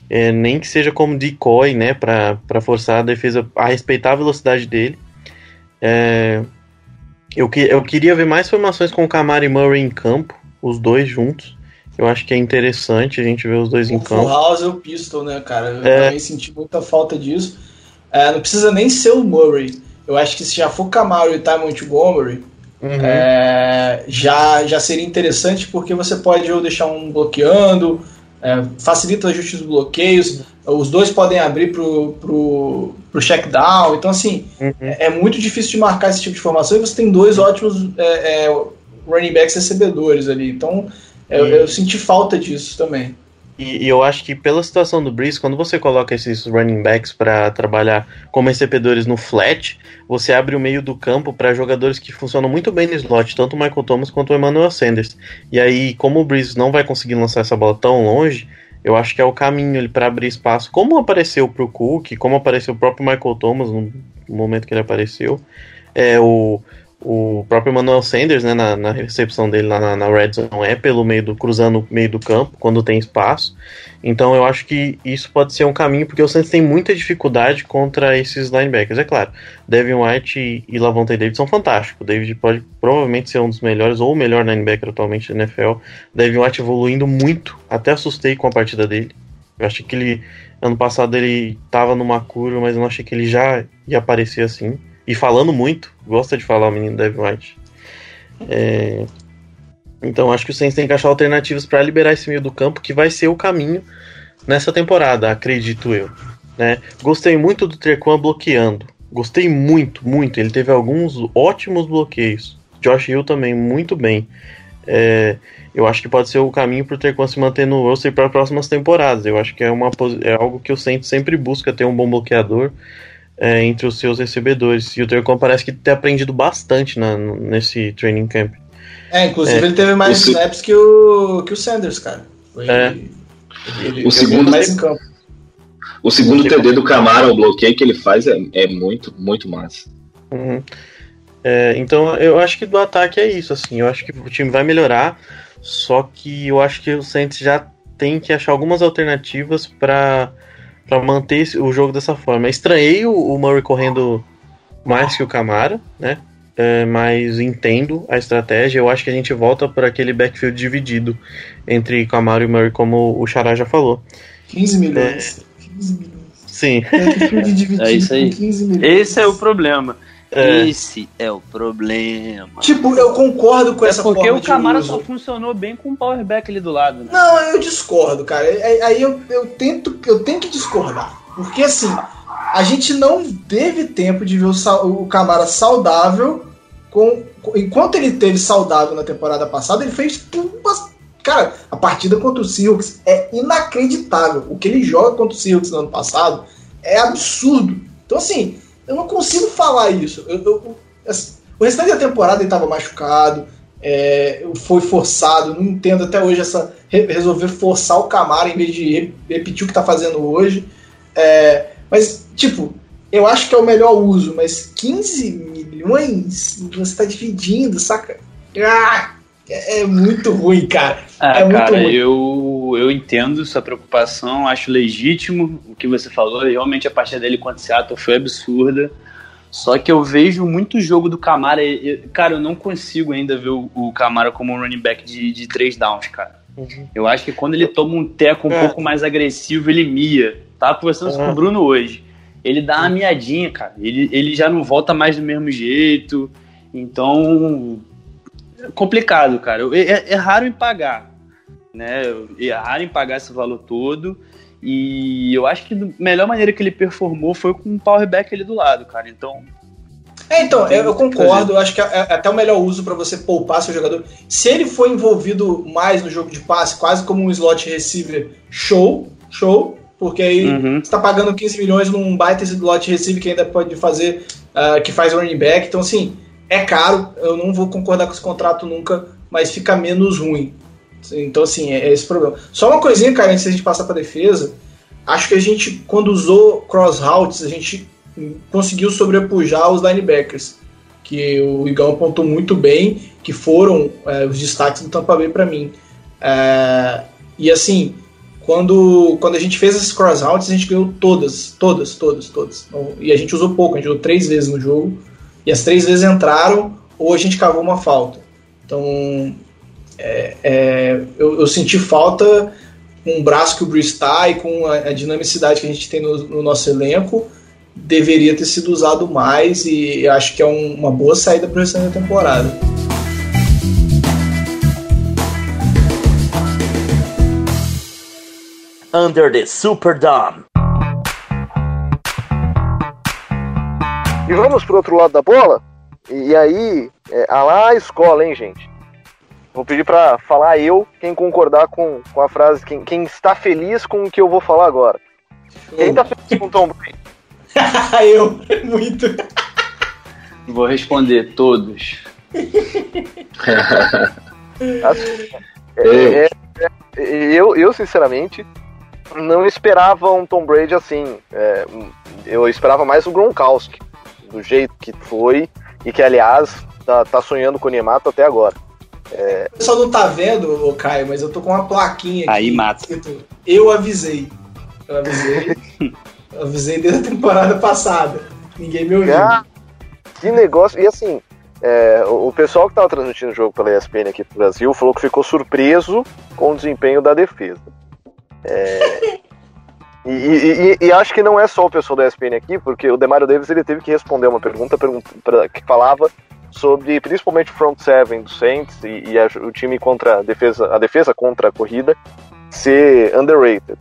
É, nem que seja como decoy, né, pra, pra forçar a defesa a respeitar a velocidade dele. É, eu, que, eu queria ver mais formações com o Camara e Murray em campo, os dois juntos. Eu acho que é interessante a gente ver os dois o em campo. Full House é o Pistol, né, cara? Eu É. também senti muita falta disso. É, não precisa nem ser o Murray. Eu acho que se já for Camaro e Ty Montgomery, Uhum. é, já, já seria interessante porque você pode ou deixar um bloqueando, é, facilita o ajuste dos bloqueios, os dois podem abrir pro, pro, pro check down. Então, assim, Uhum. é, é muito difícil de marcar esse tipo de formação e você tem dois ótimos é, é, running backs recebedores ali. Então, eu, E- eu senti falta disso também. E, e eu acho que pela situação do Breeze, quando você coloca esses running backs para trabalhar como recebedores no flat, você abre o meio do campo para jogadores que funcionam muito bem no slot, tanto o Michael Thomas quanto o Emmanuel Sanders. E aí, como o Breeze não vai conseguir lançar essa bola tão longe, eu acho que é o caminho para abrir espaço, como apareceu pro Cook, como apareceu o próprio Michael Thomas no momento que ele apareceu. É o o próprio Emmanuel Sanders, né, na, na recepção dele lá na, na Red Zone, é pelo meio do, cruzando meio do campo, quando tem espaço. Então eu acho que isso pode ser um caminho, porque o Saints tem muita dificuldade contra esses linebackers. É claro, Devin White e, e Lavonte David são fantásticos. O David pode provavelmente ser um dos melhores, ou o melhor linebacker atualmente da NFL. Devin White evoluindo muito, até assustei com a partida dele. Eu achei que ele, ano passado ele tava numa curva, mas eu não achei que ele já ia aparecer assim. E falando muito, gosta de falar o menino Devin White. É, Então acho que o Saints tem que achar alternativas para liberar esse meio do campo, que vai ser o caminho nessa temporada, acredito eu. Né? Gostei muito do Trequan bloqueando. Gostei muito, muito. Ele teve alguns ótimos bloqueios. Josh Hill também, muito bem. É, eu acho que pode ser o caminho para o Trequan se manter no roster para próximas temporadas. Eu acho que é, uma, é algo que o Saints sempre busca ter um bom bloqueador é, entre os seus recebedores. E o Trequan parece que tem aprendido bastante na- nesse training camp. É, inclusive É. ele teve mais O se- snaps que o, que o Sanders, cara. Foi- É. Ele, ele O segundo- mais em campo. O segundo TD do Camara, o bloqueio que ele faz é, é muito, muito massa. Uhum. É, então eu acho que do ataque é isso, assim. Eu acho que o time vai melhorar, só que eu acho que o Saints já tem que achar algumas alternativas para para manter o jogo dessa forma. Estranhei o, o Murray correndo mais que o Camara, né? É, mas entendo a estratégia. Eu acho que a gente volta por aquele backfield dividido entre Camara e Murray, como o Xará já falou. 15 milhões. 15 milhões. Sim. Backfield dividido É isso aí. com 15 milhões. Esse é o problema. É. Esse é o problema. Tipo, eu concordo com É essa porque forma o Camara só funcionou bem com o powerback ali do lado, né? Não, eu discordo, cara. Aí aí eu, eu tento, eu tenho que discordar. Porque assim, a gente não teve tempo de ver o, o Camara saudável. Com, com- enquanto ele teve saudável na temporada passada, ele fez uma- Cara, a partida contra o Seahawks é inacreditável. O que ele joga contra o Seahawks no ano passado é absurdo. Então, assim, eu não consigo falar isso. Eu- eu- assim, o restante da temporada ele estava machucado, é, foi forçado. Não entendo até hoje essa re- resolver forçar o Camara em vez de re- repetir o que está fazendo hoje. É, mas, tipo, eu acho que é o melhor uso, mas 15 milhões você está dividindo, saca? Ah, é, é muito ruim, cara. Ah, É muito cara, ruim. eu, eu entendo sua preocupação, acho legítimo o que você falou. Realmente a partida dele contra o Seattle foi absurda. Só que eu vejo muito jogo do Camara. Cara, eu não consigo ainda ver o, o Camara como um running back de, de três downs, cara. Eu acho que quando ele toma um teco um É. pouco mais agressivo, ele mia. Tava conversando isso com Uhum. o Bruno hoje. Ele dá uma miadinha, cara. Ele, ele já não volta mais do mesmo jeito. Então, complicado, cara. É, é raro em pagar, né? É raro em pagar esse valor todo. E eu acho que a melhor maneira que ele performou foi com o powerback ali do lado, cara. Então, É, então, eu, eu concordo. Eu acho que é, é até o melhor uso para você poupar seu jogador. Se ele for envolvido mais no jogo de passe, quase como um slot receiver, show, show. Porque aí Uhum. você tá pagando 15 milhões num baita slot receiver que ainda pode fazer, ah, que faz running back. Então, assim, é caro. Eu não vou concordar com esse contrato nunca, mas fica menos ruim. Então, assim, é, é esse problema. Só uma coisinha, cara, antes da gente passar pra defesa. Acho que a gente, quando usou cross routes, a gente conseguiu sobrepujar os linebackers, que o Igão apontou muito bem, que foram é, os destaques do Tampa Bay para mim. É, e assim, quando, quando a gente fez as cross routes, a gente ganhou todas, todas, todas, todas. E a gente usou pouco, a gente usou três vezes no jogo, e as três vezes entraram, ou a gente cavou uma falta. Então, é, é, eu, eu, senti falta com o braço que o Bruce está e com a, a, dinamicidade que a gente tem no, no, nosso elenco, deveria ter sido usado mais e acho que é um, uma boa saída para o restante da temporada. Under the Superdome. E vamos pro outro lado da bola? E aí, é, a lá a escola, hein, gente? Vou pedir para falar eu, quem concordar com, com a frase, quem, quem está feliz com o que eu vou falar agora. Quem tá feliz com o Tom Brady? eu, muito. Vou responder todos. assim, é, é, é, eu, eu, sinceramente, não esperava um Tom Brady assim. É, eu esperava mais o Gronkowski, do jeito que foi, e que, aliás, tá, tá sonhando com o Nemato até agora. É... O pessoal não tá vendo, ô Caio, mas eu tô com uma plaquinha aqui. Aí mata. Escrito, eu avisei. Eu avisei. eu avisei desde a temporada passada. Ninguém me ouviu. Ah, que negócio. E assim, é, o pessoal que tava transmitindo o jogo pela ESPN aqui pro Brasil falou que ficou surpreso com o desempenho da defesa. É, e, e, e, e, acho que não é só o pessoal da ESPN aqui, porque o Demario Davis ele teve que responder uma pergunta, que falava sobre principalmente o front seven do Saints e, a, o time contra a defesa, a defesa contra a corrida ser underrated.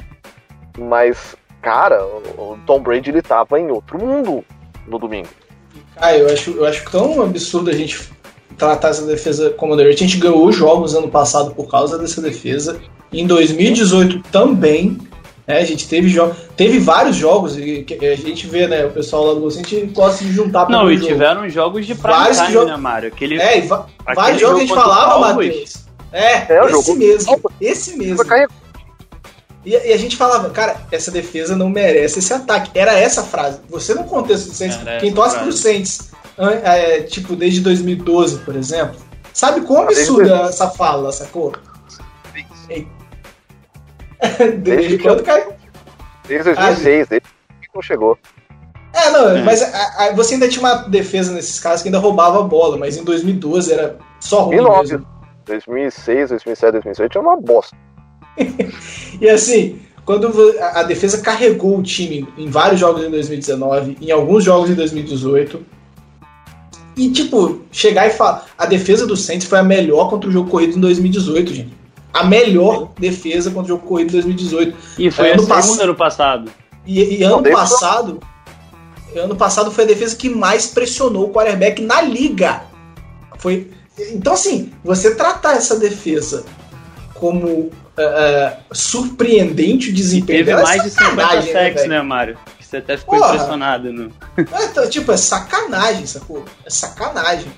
Mas, cara, o, o Tom Brady ele tava em outro mundo no domingo. Ah, eu acho, eu acho tão absurdo a gente tratar essa defesa como underrated. A gente ganhou jogos ano passado por causa dessa defesa. Em 2018 também. Né, a gente teve, jo teve vários jogos e a gente vê, né? O pessoal lá do Gol, a gente gosta de juntar pra Não, e jogo. tiveram jogos de prime time, jogo... né, Mário? Aquele, é, vários jogos que a gente falava, Matheus. É, é esse jogo. mesmo. Esse mesmo. E, e, a gente falava, cara, essa defesa não merece esse ataque. Era essa frase. Você no contexto do Saints, quem torce pro Saints, é, tipo, desde 2012, por exemplo, sabe quão absurda essa fala, sacou? desde, desde quando caiu? Desde 2006, ah, desde que não chegou. É, não, é. mas a, a, você ainda tinha uma defesa nesses casos que ainda roubava a bola, mas em 2012 era só ruim 2009, mesmo. 2006, 2007, 2008 era uma bosta. e assim, quando a, a defesa carregou o time em vários jogos em 2019, em alguns jogos em 2018, e tipo, chegar e falar, a defesa do Saints foi a melhor contra o jogo corrido em 2018, gente a melhor defesa contra o jogo corrido em 2018. E foi ano a segunda ano passado. E, e ano passado, ano passado foi a defesa que mais pressionou o quarterback na liga. Foi, então assim, você tratar essa defesa como uh, surpreendente o desempenho Teve mais de 50 sacks, né, né, Mário? Você até ficou Porra, impressionado. No... É, então, tipo, é sacanagem, sacou? É sacanagem.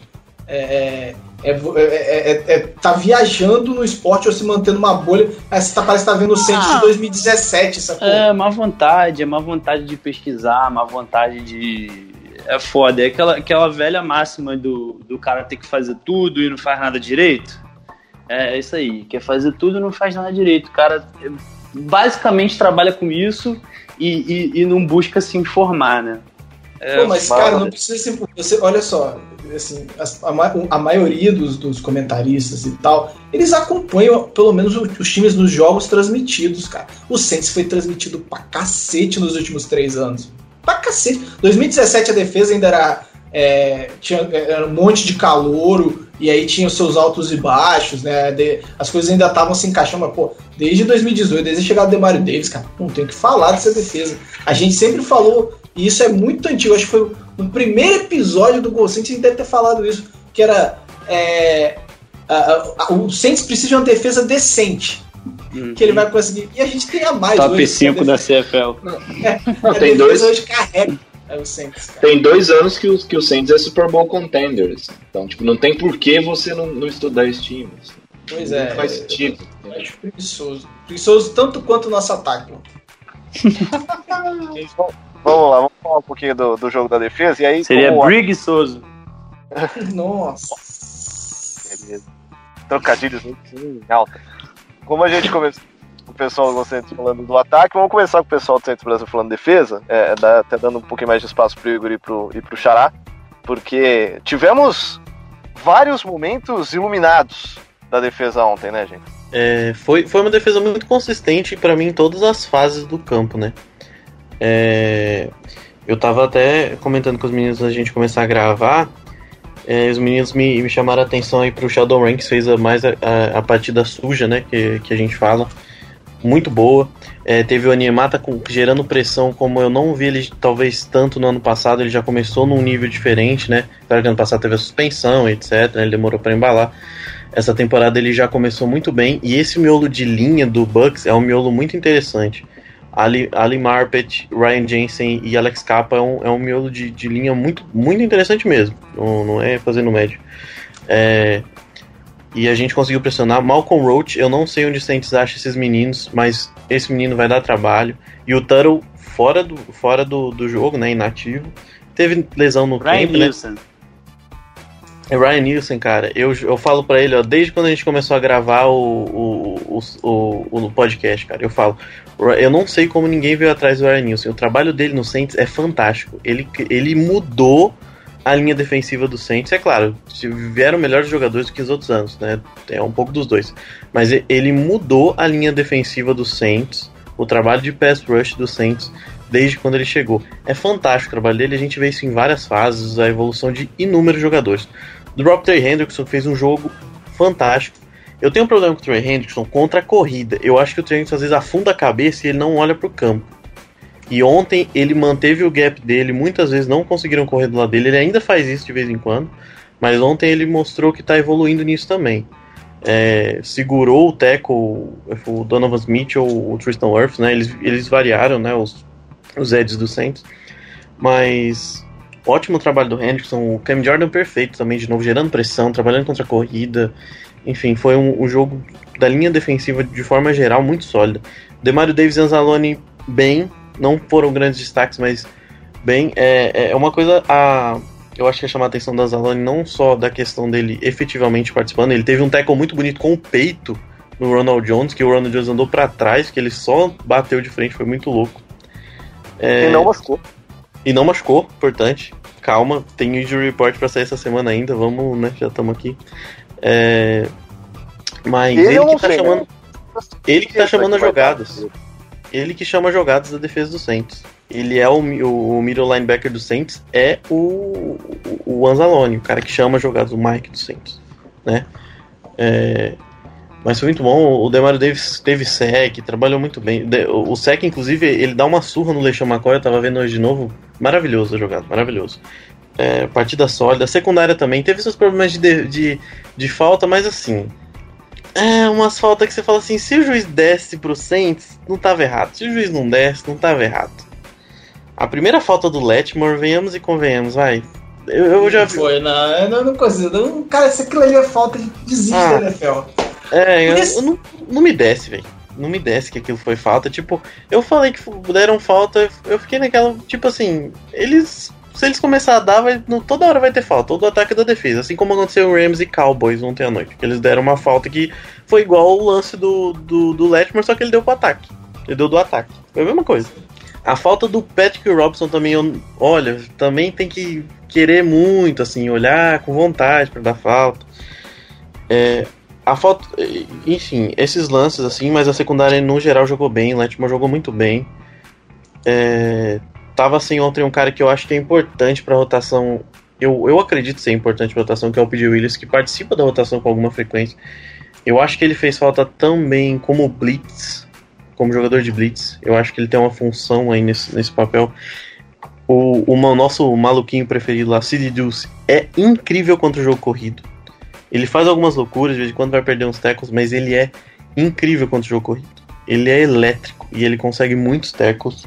É, é, é, é, tá viajando no esporte ou se mantendo uma bolha. Você tá, parece que tá vendo o centro ah, de 2017, sacou? É, má vontade, é má vontade de pesquisar, má vontade de. É foda. É aquela, aquela velha máxima do, do cara ter que fazer tudo e não faz nada direito. É, isso aí. Quer fazer tudo e não faz nada direito. O cara basicamente trabalha com isso e, e, e não busca se informar, né? É, Pô, mas, cara, não precisa ser. Você, olha só, assim, a, a, maioria dos, dos, comentaristas e tal, eles acompanham pelo menos os times nos jogos transmitidos, cara. O Saints foi transmitido pra cacete nos últimos três anos. Pra cacete. 2017 a defesa ainda era. É, tinha era um monte de calouro, e aí tinha os seus altos e baixos, né? De, as coisas ainda estavam se encaixando, mas, pô, desde 2018, desde a chegada do Demario Davis, cara, não tem que falar dessa defesa. A gente sempre falou e isso é muito antigo, acho que foi no primeiro episódio do Gol Saints, a gente deve ter falado isso, que era é, a, a, o Saints precisa de uma defesa decente. Uhum. Que ele vai conseguir. E a gente tem a mais. Top hoje, 5 da CFL. Não, é, Não, tem dois hoje carrega. É o Saints, Tem dois anos que o, que o Saints é Super Bowl contenders. Então, tipo, não tem por que você não, não estudar esse time. Pois é. Não faz sentido. Eu acho preguiçoso. Preguiçoso tanto quanto o nosso ataque. Vamos lá, vamos falar um pouquinho do, do jogo da defesa. E aí, Seria como- preguiçoso. Nossa. Beleza. Trocadilhos em alta. Como a gente começou com o pessoal do Centro falando do ataque, vamos começar com o pessoal do Centro Brasil falando de defesa. É, dá- até dando um pouquinho mais de espaço pro Igor e pro, e pro Xará. Porque tivemos vários momentos iluminados da defesa ontem, né, gente? É, foi, foi uma defesa muito consistente para mim em todas as fases do campo, né? É, eu tava até comentando com os meninos da gente começar a gravar. é, os meninos me, me chamaram a atenção aí pro Shadowrun, que fez a, mais a, a, a partida suja, né? Que, que a gente fala. Muito boa. É, teve o Animata com, gerando pressão, como eu não vi ele talvez tanto no ano passado. Ele já começou num nível diferente, né? Claro que ano passado teve a suspensão, etc. né, Ele demorou para embalar. Essa temporada ele já começou muito bem. E esse miolo de linha do Bucks é um miolo muito interessante. Ali, Ali Marpet, Ryan Jensen e Alex Capa é um, é um miolo de, de linha muito, muito interessante mesmo. Não, não é fazendo médio. É, e a gente conseguiu pressionar. Malcolm Roach, eu não sei onde o Saints acha esses meninos, mas esse menino vai dar trabalho. E o Tuttle, fora do, fora do, do jogo, né, inativo. Teve lesão no Ryan camp, né? Nielsen. É Ryan Nielsen, cara, eu, eu falo pra ele, ó, desde quando a gente começou a gravar o, o, o, o, o podcast, cara, eu falo, eu não sei como ninguém veio atrás do Ryan Nielsen, o trabalho dele no Saints é fantástico, ele, ele mudou a linha defensiva do Saints, é claro, vieram melhores jogadores do que os outros anos, né, é um pouco dos dois, mas ele mudou a linha defensiva do Saints, o trabalho de pass rush do Saints, desde quando ele chegou. É fantástico o trabalho dele, a gente vê isso em várias fases, a evolução de inúmeros jogadores. Do Rob Trey Hendrickson fez um jogo fantástico. Eu tenho um problema com o Trey Hendrickson contra a corrida. Eu acho que o Trey Hendrickson às vezes afunda a cabeça e ele não olha pro campo. E ontem ele manteve o gap dele, muitas vezes não conseguiram correr do lado dele. Ele ainda faz isso de vez em quando, mas ontem ele mostrou que tá evoluindo nisso também. É, segurou o tackle, o Donovan Smith ou o Tristan Wirfs, né? Eles, eles variaram, né? Os, os Eds do Saints. Mas ótimo trabalho do Hendrickson, o Cam Jordan perfeito também, de novo, gerando pressão, trabalhando contra a corrida. Enfim, foi um, um jogo da linha defensiva de forma geral muito sólida. Demario Davis e Anzalone bem, não foram grandes destaques, mas bem. É, é uma coisa a. Eu acho que é chamar a atenção da Anzalone não só da questão dele efetivamente participando, ele teve um tackle muito bonito com o peito no Ronald Jones, que o Ronald Jones andou para trás, que ele só bateu de frente, foi muito louco. É, E não machucou. e não machucou, importante. Calma, tem injury report pra sair essa semana ainda, vamos, né? Já estamos aqui. É, Mas Ele ele, não que tá sei, né? chamando. Ele que tá chamando as jogadas. Ele que chama jogadas da defesa do Saints. Ele é o, o, o middle linebacker do Saints, é o, o, o Anzalone, o cara que chama jogadas, o Mike do Saints, né? É, mas foi muito bom, o Demario Davis teve sec, trabalhou muito bem. O sec, inclusive, ele dá uma surra no Leixão McCoy, eu tava vendo hoje de novo. Maravilhoso a jogada, maravilhoso. É, partida sólida. A secundária também teve seus problemas de, de, de, falta, mas assim. É umas faltas que você fala assim: se o juiz desse pro Saints, não tava errado. Se o juiz não desse, não tava errado. A primeira falta do Letmore, venhamos e convenhamos, vai. Eu, eu já vi. Foi, não, eu não, não consigo. Não, cara, isso aquilo ali é falta de desiste Ah. da NFL. É, eu, eu não, não me desce, velho. Não me desce que aquilo foi falta. Tipo, eu falei que deram falta, eu fiquei naquela. Tipo assim, eles. Se eles começarem a dar, vai, toda hora vai ter falta, todo ataque da defesa. Assim como aconteceu o Rams e Cowboys ontem à noite. Eles deram uma falta que foi igual o lance do, do, do Letmore, só que ele deu pro ataque. Ele deu do ataque. Foi a mesma coisa. A falta do Patrick Robson também, olha, também tem que querer muito, assim, olhar com vontade pra dar falta. É, a falta. Enfim, esses lances, assim, mas a secundária no geral jogou bem, Letmore jogou muito bem. É, tava assim ontem um cara que eu acho que é importante pra rotação. Eu, eu acredito ser importante pra rotação, que é o P.J. Willis, que participa da rotação com alguma frequência. Eu acho que ele fez falta também como Blitz, como jogador de Blitz. Eu acho que ele tem uma função aí nesse, nesse papel. O, o nosso maluquinho preferido lá, Sid Deuce, é incrível contra o jogo corrido. Ele faz algumas loucuras, de vez em quando vai perder uns tackles, mas ele é incrível contra o jogo corrido. Ele é elétrico e ele consegue muitos tackles.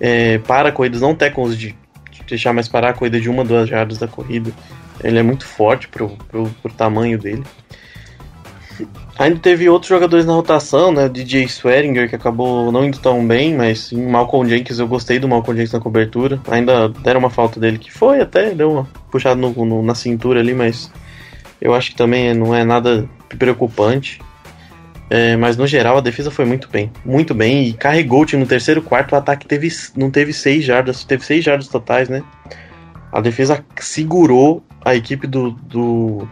É, para corridas, não tackles de, de deixar mais parar a corrida de uma, duas jardas da corrida. Ele é muito forte pro, pro, pro tamanho dele. Ainda teve outros jogadores na rotação, né? O DJ Swearinger, que acabou não indo tão bem, mas em Malcolm Jenkins eu gostei do Malcolm Jenkins na cobertura. Ainda deram uma falta dele, que foi até, deu uma puxada no, no, na cintura ali, mas eu acho que também não é nada preocupante. É, mas no geral a defesa foi muito bem, muito bem e carregou o time no terceiro quarto. O ataque teve, não teve seis jardas, teve seis jardas totais, né? A defesa segurou a equipe do, do,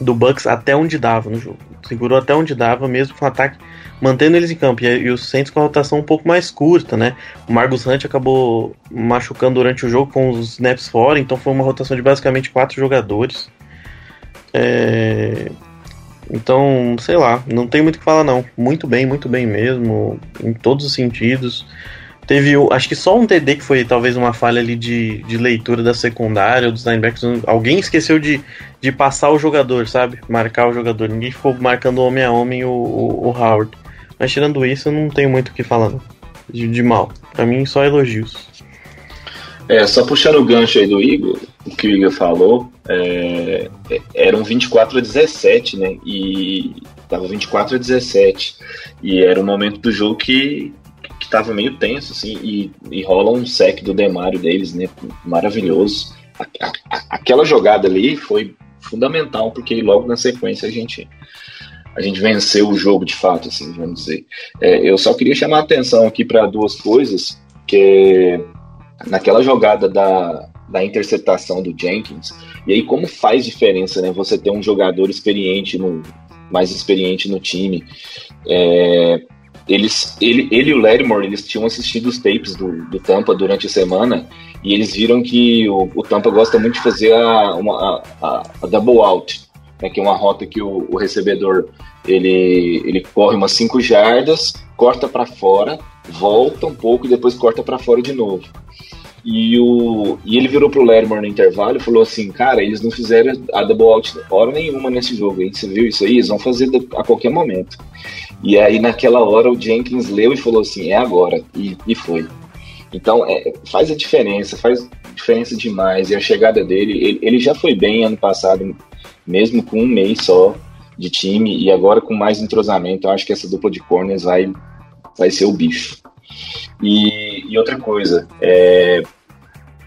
do Bucks até onde dava no jogo. Segurou até onde dava, mesmo com o ataque, mantendo eles em campo. E, e o Saints com a rotação um pouco mais curta, né? O Margus Hunt acabou machucando durante o jogo com os snaps fora, então foi uma rotação de basicamente quatro jogadores. É... Então, sei lá, não tem muito o que falar não. Muito bem, muito bem mesmo, em todos os sentidos. Teve, acho que só um TD que foi talvez uma falha ali de, de leitura da secundária, dos linebackers. Alguém esqueceu de, de passar o jogador, sabe? Marcar o jogador. Ninguém ficou marcando homem a homem o, o, o Howard. Mas tirando isso, eu não tenho muito o que falar. De, de mal. Pra mim, só elogios. É, só puxando o gancho aí do Igor, o que o Igor falou, é, eram 24 a 17, né? E tava 24 a 17. E era um momento do jogo que, que tava meio tenso, assim, e, e rola um sec do Demário deles, né? Maravilhoso. A, a, aquela jogada ali foi fundamental, porque logo na sequência a gente a gente venceu o jogo de fato, assim, vamos dizer. É, eu só queria chamar a atenção aqui para duas coisas, que naquela jogada da, da interceptação do Jenkins, e aí como faz diferença, né? Você ter um jogador experiente no mais experiente no time. É, eles, ele, ele e o Lattimore, eles tinham assistido os tapes do, do Tampa durante a semana e eles viram que o, o Tampa gosta muito de fazer a, uma, a, a double out, né, que é uma rota que o, o recebedor ele, ele corre umas 5 jardas, corta para fora, volta um pouco e depois corta para fora de novo. E, o, e ele virou pro Lattimore no intervalo e falou assim: Cara, eles não fizeram a double out hora nenhuma nesse jogo, hein? Você viu isso aí? Eles vão fazer a qualquer momento. E aí, naquela hora, o Jenkins leu e falou assim: É agora. E, e foi. Então, é, faz a diferença, faz diferença demais. E a chegada dele, ele, ele já foi bem ano passado, mesmo com um mês só de time, e agora com mais entrosamento, eu acho que essa dupla de corners vai, vai ser o bicho. E, e outra coisa, é,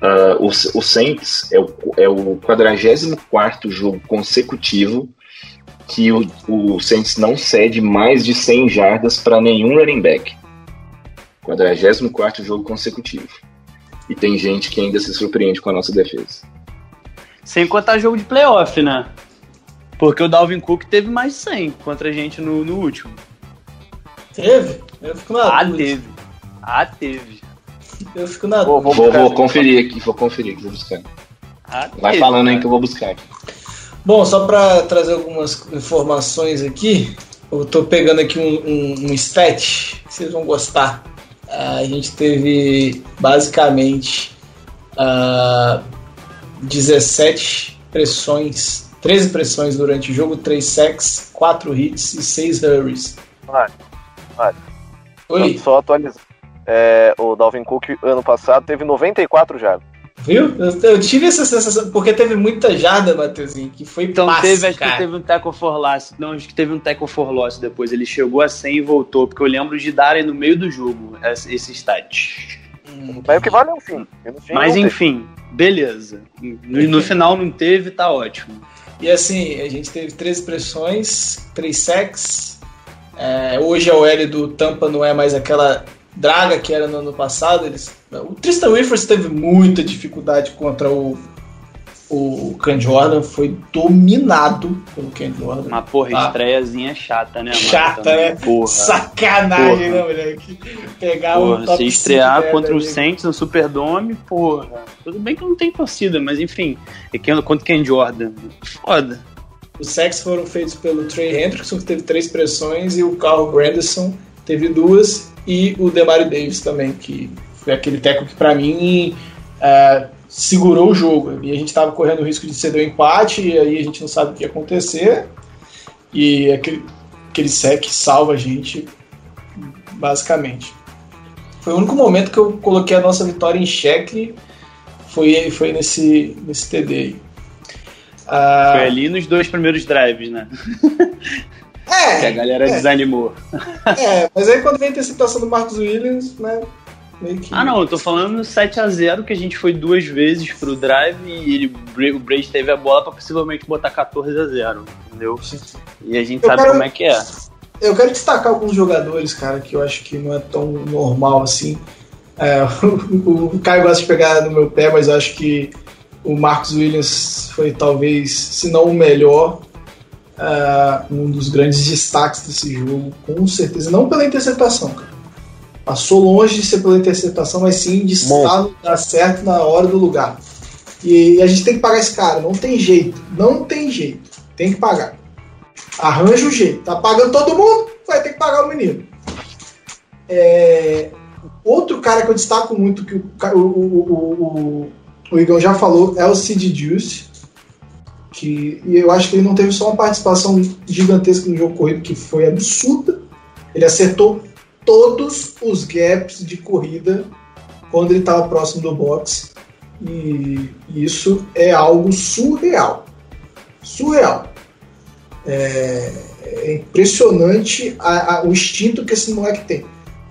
uh, o, o Saints é o, é o 44 jogo consecutivo que o, o Saints não cede mais de 100 jardas para nenhum running back. 44 jogo consecutivo. E tem gente que ainda se surpreende com a nossa defesa. Sem contar jogo de playoff, né? Porque o Dalvin Cook teve mais 100 contra a gente no, no último. Teve? Eu fico na Ah, teve. Ah, teve. Eu fico na Vou, dúvida. vou Vou, conferir aqui, vou conferir aqui, vou buscar. Ah, Vai teve, falando aí que eu vou buscar aqui. Bom, só para trazer algumas informações aqui, eu tô pegando aqui um, um, um stat que vocês vão gostar. Ah, a gente teve basicamente ah, 17 pressões, 13 pressões durante o jogo, 3 sacks, 4 hits e 6 hurries. Vai, vai. Oi, Só atualizando. É, o Dalvin Cook, ano passado, teve 94 jardas. viu? Eu, eu tive essa sensação, porque teve muita jarda, Matheusinho, que foi Então passe, teve, acho cara. que teve um tackle for loss. Não, acho que teve um tackle for loss depois. Ele chegou a 100 e voltou, porque eu lembro de darem no meio do jogo esse esse stat. Hum, Mas o que vale é o fim. E no fim Mas não teve. enfim, beleza. No, no final não teve, tá ótimo. E assim, a gente teve três pressões, três sacks. É, hoje a OL do Tampa não é mais aquela draga que era no ano passado. Eles, o Tristan Wirfs teve muita dificuldade contra o, o Ken Jordan, foi dominado pelo Ken Jordan. Uma porra, Ah. estreiazinha chata, né, mano? Chata, né? Porra. Sacanagem, Porra. né, moleque? Pegar Porra, o top se estrear 5 contra o dele. Saints no Superdome, porra. Tudo bem que não tem torcida, mas enfim. É que contra quem Jordan. Foda. Os sacks foram feitos pelo Trey Hendrickson, que teve três pressões, e o Carl Granderson teve duas, e o Demario Davis também, que foi aquele teco que pra mim é, segurou o jogo. E a gente tava correndo o risco de ceder o empate, e aí a gente não sabe o que ia acontecer. E aquele, aquele sec salva a gente, basicamente. Foi o único momento que eu coloquei a nossa vitória em xeque, foi, foi nesse, nesse TD aí. Ah, Foi ali nos dois primeiros drives, né? É, Que a galera é. desanimou. é, mas aí quando vem a interceptação do Marcos Williams, né? Que. Ah, não, eu tô falando 7x0, que a gente foi duas vezes pro drive e ele, o Brady teve a bola pra possivelmente botar 14x0, entendeu? E a gente Eu sabe quero- como é que é. Eu quero destacar alguns jogadores, cara, que eu acho que não é tão normal assim. É, o, o Caio gosta de pegar no meu pé, mas eu acho que o Marcos Williams foi talvez, se não o melhor, é, um dos grandes destaques desse jogo, com certeza. Não pela interceptação, cara. Passou longe de ser pela interceptação, mas sim de estar no lugar certo na hora do lugar. E a gente tem que pagar esse cara, não tem jeito. Não tem jeito. Tem que pagar. Arranja o jeito. Tá pagando todo mundo, vai ter que pagar o menino. É, Outro cara que eu destaco muito, que o, o, o, o, o, o Igor já falou, é o Sid Juice. Que, e eu acho que ele não teve só uma participação gigantesca no jogo corrido, que foi absurda. Ele acertou todos os gaps de corrida quando ele estava próximo do box. E isso é algo surreal. Surreal. É, é impressionante a- a- o instinto que esse moleque tem.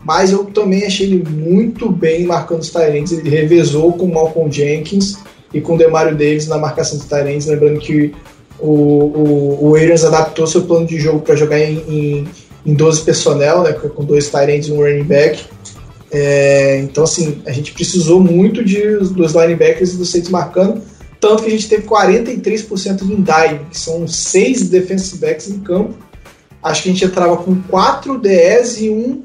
Mas eu também achei ele muito bem marcando os Tyrants. Ele revezou com o Malcolm Jenkins e com o Demario Davis na marcação dos Tyrants. Lembrando que o, o, o Arians adaptou seu plano de jogo para jogar em, em, em 12 personnel, né, com dois Tyrants e um running back. É, então, assim, a gente precisou muito de, dos linebackers e dos safeties marcando. Tanto que a gente teve 43% em dive, que são seis defensive backs em campo. Acho que a gente entrava com quatro DS e um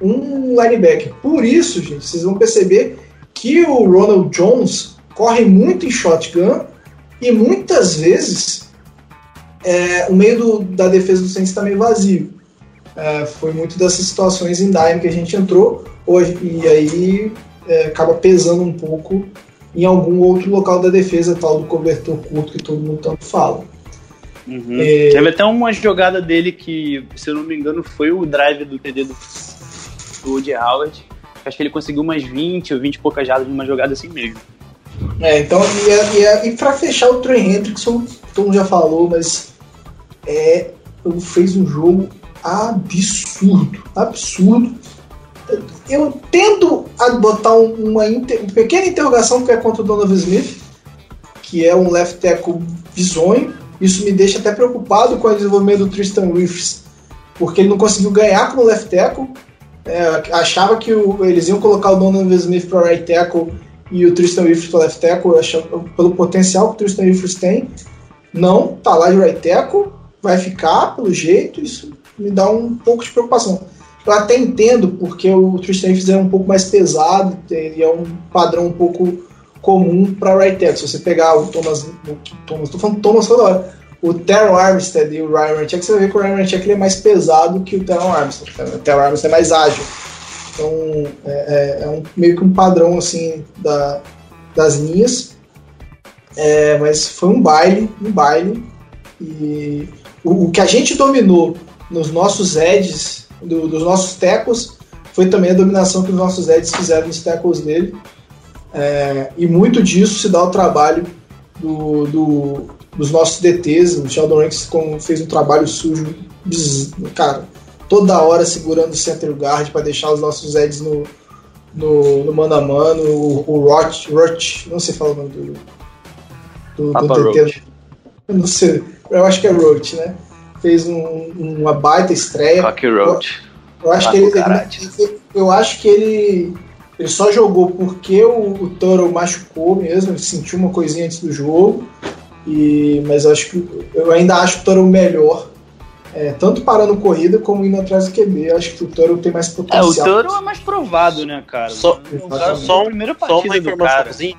um linebacker. Por isso, gente, vocês vão perceber que o Ronald Jones corre muito em shotgun e muitas vezes é, o meio do- da defesa do Saints está meio vazio. É, foi muito dessas situações em dime que a gente entrou hoje e aí é, acaba pesando um pouco em algum outro local da defesa, tal do cobertor curto que todo mundo tanto fala. Uhum. É. Teve até uma jogada dele que, se eu não me engano, foi o drive do TD do, do Woody Howard. Acho que ele conseguiu umas 20 ou 20 e poucas jardas numa jogada assim mesmo. É, então, e, é- e, é- e pra fechar o Trey Hendrickson, todo mundo já falou, mas é, fez um jogo absurdo, absurdo. Eu tendo a botar um- uma, inter- uma pequena interrogação que é contra o Donovan Smith, que é um left tackle bizonho. Isso me deixa até preocupado com o desenvolvimento do Tristan Wirfs, porque ele não conseguiu ganhar como left tackle. É, achava que o- eles iam colocar o Donovan Smith para right tackle e o Tristan Wirfs para left tackle, pelo potencial que o Tristan Wirfs tem. Não, tá lá de right tackle, vai ficar pelo jeito, isso me dá um pouco de preocupação. Eu até entendo porque o Tristan Wirfs é um pouco mais pesado, ele é um padrão um pouco comum para right tackle. Se você pegar o Thomas, o Thomas, tô falando Thomas toda hora, o Terrell Armstead e o Ryan Ramczyk, você vai ver que o Ryan ele é mais pesado que o Terrell Armstead. O Terrell Armstead é mais ágil. Então, é, é- é um, meio que um padrão assim da, das linhas. É, mas foi um baile, um baile. E o, o que a gente dominou nos nossos edges, do- dos nossos tecos, foi também a dominação que os nossos edges fizeram nos tecos dele. É, e muito disso se dá ao trabalho do, do- dos nossos DTs. O Sheldon Ranks fez um trabalho sujo, cara, toda hora segurando o center guard para deixar os nossos edges no, no, no mano a mano. O, o Roch, não sei falar o nome do, do, Papa do. Roach. Eu não sei, eu acho que é Roach, né? Fez um- uma baita estreia. Rocky Road. Eu acho Ah, que ele, ele- eu acho que ele, ele só jogou porque o, o Toro machucou mesmo, ele sentiu uma coisinha antes do jogo. E, mas eu acho que eu ainda acho o Toro melhor, é, tanto parando corrida como indo atrás do QB. Eu acho que o Toro tem mais É, o potencial. Toro é mais provado, né, cara? Só- o cara só um- Só uma informaçãozinha.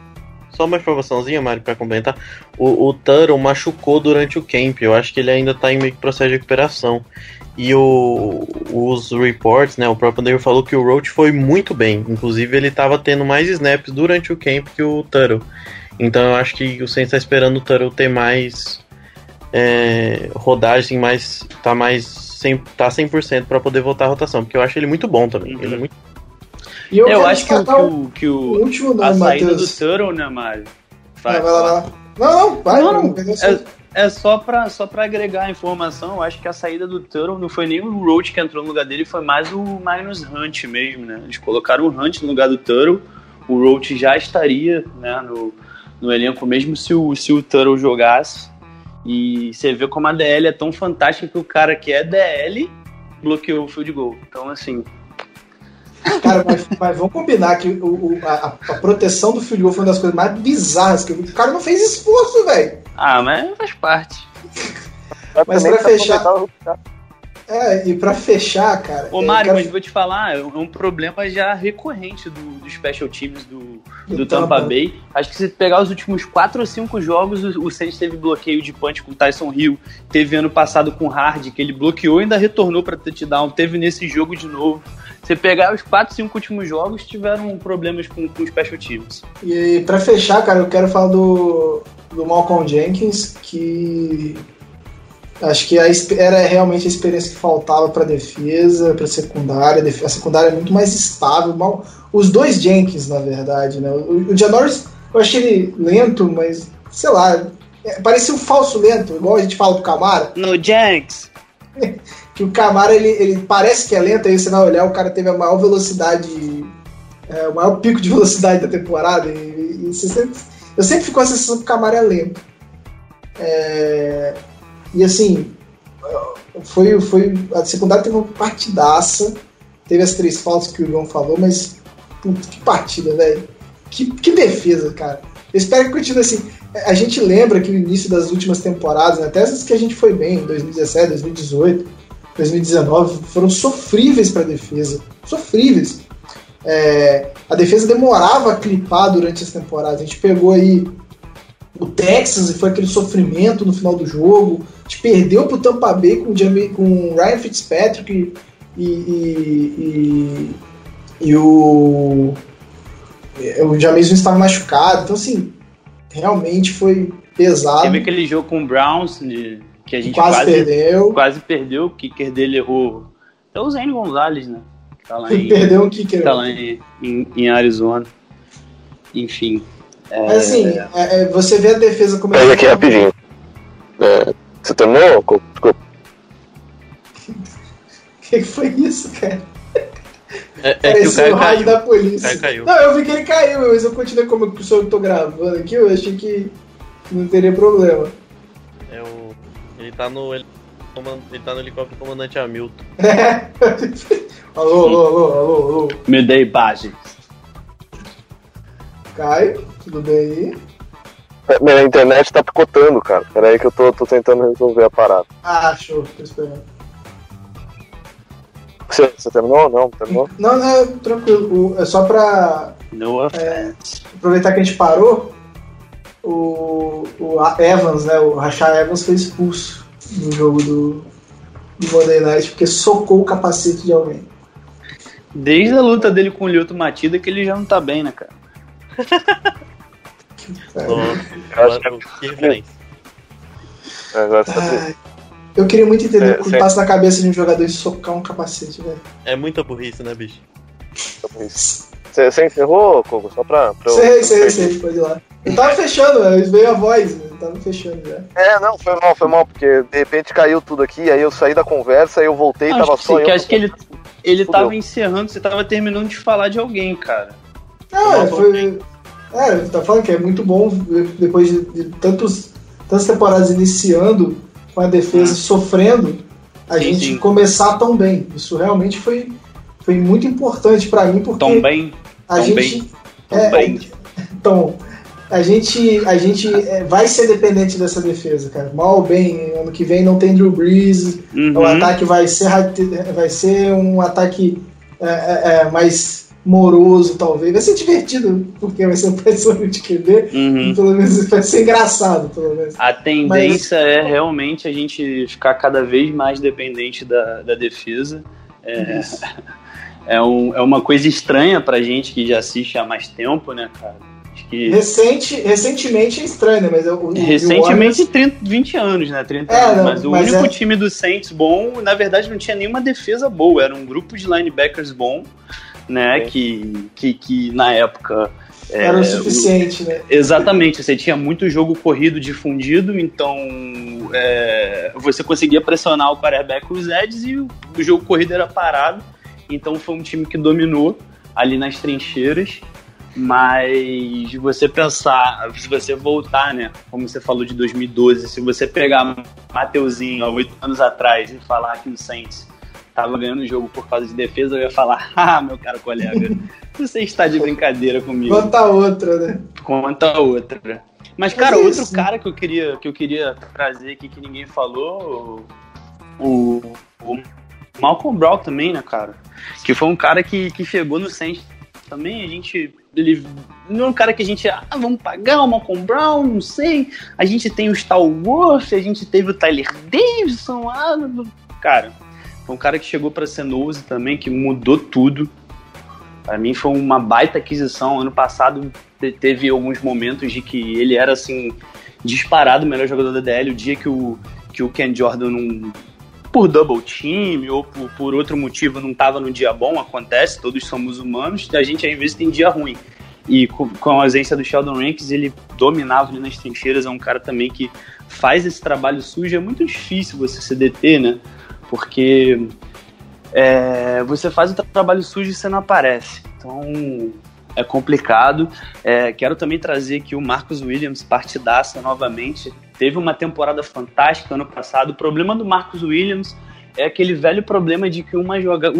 Só uma informaçãozinha, Mário, pra complementar. O, o Taro machucou durante o camp. Eu acho que ele ainda tá em meio que processo de recuperação. E o, os reports, né? O próprio Andrew falou que o Roach foi muito bem. Inclusive, ele tava tendo mais snaps durante o camp que o Taro. Então eu acho que o Saints tá esperando o Taro ter mais é, rodagem, mais. tá mais. 100, tá 100% pra poder voltar à rotação. Porque eu acho ele muito bom também. Uhum. Ele é muito E eu, Eu quero acho que o, que o, que o o- último a nome, saída do Matheus. Toro, né, Mário? Vai, vai lá, vai lá. Não, não, vai, Não, não, não. não, É, é só pra, só pra agregar a informação, eu acho que a saída do Turtle não foi nem o Roach que entrou no lugar dele, foi mais o Magnus Hunt mesmo, né? Eles colocaram o Hunt no lugar do Turtle, o Roach já estaria né, no, no elenco mesmo se o, se o Turtle jogasse. E você vê como a DL é tão fantástica que o cara que é DL bloqueou o field goal. Então, assim, Cara, mas, mas vamos combinar que o, o- a, a proteção do field goal foi uma das coisas mais bizarras que eu vi. O cara não fez esforço, velho. ah, mas faz parte. Mas pra fechar- aproveitar o- É, e pra fechar, cara. Ô, Mário, quero- mas vou te falar, é um problema já recorrente do, do special teams do, Do do Tampa Tampa. Bay. Acho que se pegar os últimos 4 ou 5 jogos, o, o Saints teve bloqueio de punch com o Tyson Hill. Teve ano passado com o Hard, que ele bloqueou e ainda retornou pra touchdown. Teve nesse jogo de novo. Se pegar os 4, 5 últimos jogos, tiveram problemas com, com os special teams. E pra fechar, cara, eu quero falar do, do Malcolm Jenkins, que acho que a era realmente a experiência que faltava pra defesa, pra secundária. A secundária é muito mais estável. Mal- Os dois Jenkins, na verdade, né? O, o Janoris, eu achei ele lento, mas sei lá, é, parecia um falso lento, igual a gente fala do Camara. No Jenks! que o Camara ele, ele parece que é lento, aí você vai olhar, o cara teve a maior velocidade, é, o maior pico de velocidade da temporada, e, e sempre, eu sempre fico com a sensação que o Camara é lento. É, e assim, foi, foi, a secundária teve uma partidaça, teve as três faltas que o João falou, mas que partida, velho. Que, que defesa, cara. Eu espero que continue assim. A gente lembra que no início das últimas temporadas, né, até essas que a gente foi bem, 2017, 2018, 2019, foram sofríveis para a defesa. Sofríveis. É, a defesa demorava a clipar durante as temporadas. A gente pegou aí o Texas e foi aquele sofrimento no final do jogo. A gente perdeu pro Tampa Bay com com o Ryan Fitzpatrick e, e, e, e o. O James estava machucado. Então, assim, realmente foi pesado. Teve aquele jogo com o Browns, de- que a gente Quase, quase, perdeu. quase perdeu, o kicker dele errou. Até o Zane Gonzalez, né? Que tá lá em, Perdeu um kicker. tá lá em, em, em Arizona. Enfim. é, Mas assim, é, é, você vê a defesa como Pega aqui rapidinho. É, você terminou? Desculpa. O que, que foi isso, cara? É, é que o Parecia Caio o rádio caiu. da polícia. Caio caiu. Não, eu vi que ele caiu, mas eu continuei como eu tô gravando aqui, eu achei que não teria problema. É o... Ele tá no. Ele... Ele tá no helicóptero do comandante Hamilton. alô, alô, alô, alô, alô. Me dê imagem. Caio, tudo bem aí? É, Minha internet tá picotando, cara. Pera aí que eu tô, tô tentando resolver a parada. Ah, show, tô esperando. Você, você terminou? Não, terminou? Não, não, tranquilo. É só pra No offense. aproveitar que a gente parou. O, o Evans, né? O Rashad Evans foi expulso no jogo do, do Monday Night porque socou o capacete de alguém. Desde a luta dele com o Lyoto Matida que ele já não tá bem, né, cara? É. Nossa, que mano, que referência. É, agora tá Ai, eu queria muito entender É, o que sim. passa na cabeça de um jogador de socar um capacete, velho. É muita burrice, né, bicho? Você, você encerrou, Kogo? Só pra. pra eu- Sei, sei, sei, pode ir lá. Eu tava fechando, velho, veio a voz, eu tava fechando já. É, não, foi mal, foi mal, porque de repente caiu tudo aqui, aí eu saí da conversa, aí eu voltei e tava que, só sim, eu. que acho que ele, ele Fudeu. tava encerrando, você tava terminando de falar de alguém, cara. Não, é, Nossa, foi. É, tá falando que é muito bom depois de, tantos, tantas temporadas iniciando com a defesa sofrendo, a Sim, gente sim. começar tão bem. Isso realmente foi, foi muito importante pra mim, porque Tão bem. a tão gente. Tão é, bem. Então, a gente, a gente é, vai ser dependente dessa defesa, cara. Mal ou bem, ano que vem não tem Drew Brees, Uhum. o ataque vai ser, vai ser um ataque é, é, é, mais moroso, talvez. Vai ser divertido, porque vai ser um pressão de QB. Uhum. Pelo menos vai ser engraçado, pelo menos. A tendência é realmente a gente ficar cada vez mais dependente da, da defesa. É, é, um- é uma coisa estranha pra gente que já assiste há mais tempo, né, cara? Que Recente, recentemente é estranho, né? Mas o recentemente 30, 20 anos, né? 30 É, anos. não, Mas o mas único é- time do Saints bom, na verdade, não tinha nenhuma defesa boa. Era um grupo de linebackers bom, né? Sim. Que, que, que na época É, Era o suficiente, né? Exatamente, você tinha muito jogo corrido difundido, então é, você conseguia pressionar o quarterback os edges e o, o jogo corrido era parado. Então foi um time que dominou ali nas trincheiras. Mas você pensar, se você voltar, né? Como você falou de 2012, se você pegar Mateuzinho há oito anos atrás e falar que o Saints tava ganhando o jogo por causa de defesa, eu ia falar, ah, meu caro colega, você está de brincadeira comigo. Conta outra, né? Conta outra. Mas, cara, Mas é outro cara que eu queria que eu queria trazer aqui que ninguém falou, o, o Malcolm Brown também, né, cara? Que foi um cara que, que chegou no Saints também, a gente ele não é um cara que a gente, ah, vamos pagar o Malcolm Brown, não sei. A gente tem o Star Wars, a gente teve o Tyler Davidson, ah, cara, foi um cara que chegou para ser nose também, que mudou tudo. Para mim foi uma baita aquisição. Ano passado teve alguns momentos de que ele era assim disparado o melhor jogador da DL. O dia que o, que o Ken Jordan não, por double team ou por, por outro motivo não estava no dia bom, acontece, todos somos humanos, a gente às vezes tem dia ruim. E com, com a ausência do Sheldon Rankins, ele dominava ali nas trincheiras, é um cara também que faz esse trabalho sujo, é muito difícil você se deter, né? Porque é, você faz o trabalho sujo e você não aparece. Então é complicado. É, quero também trazer aqui o Marcos Williams, partidaça novamente teve uma temporada fantástica ano passado. O problema do Marcos Williams é aquele velho problema de que uma, joga,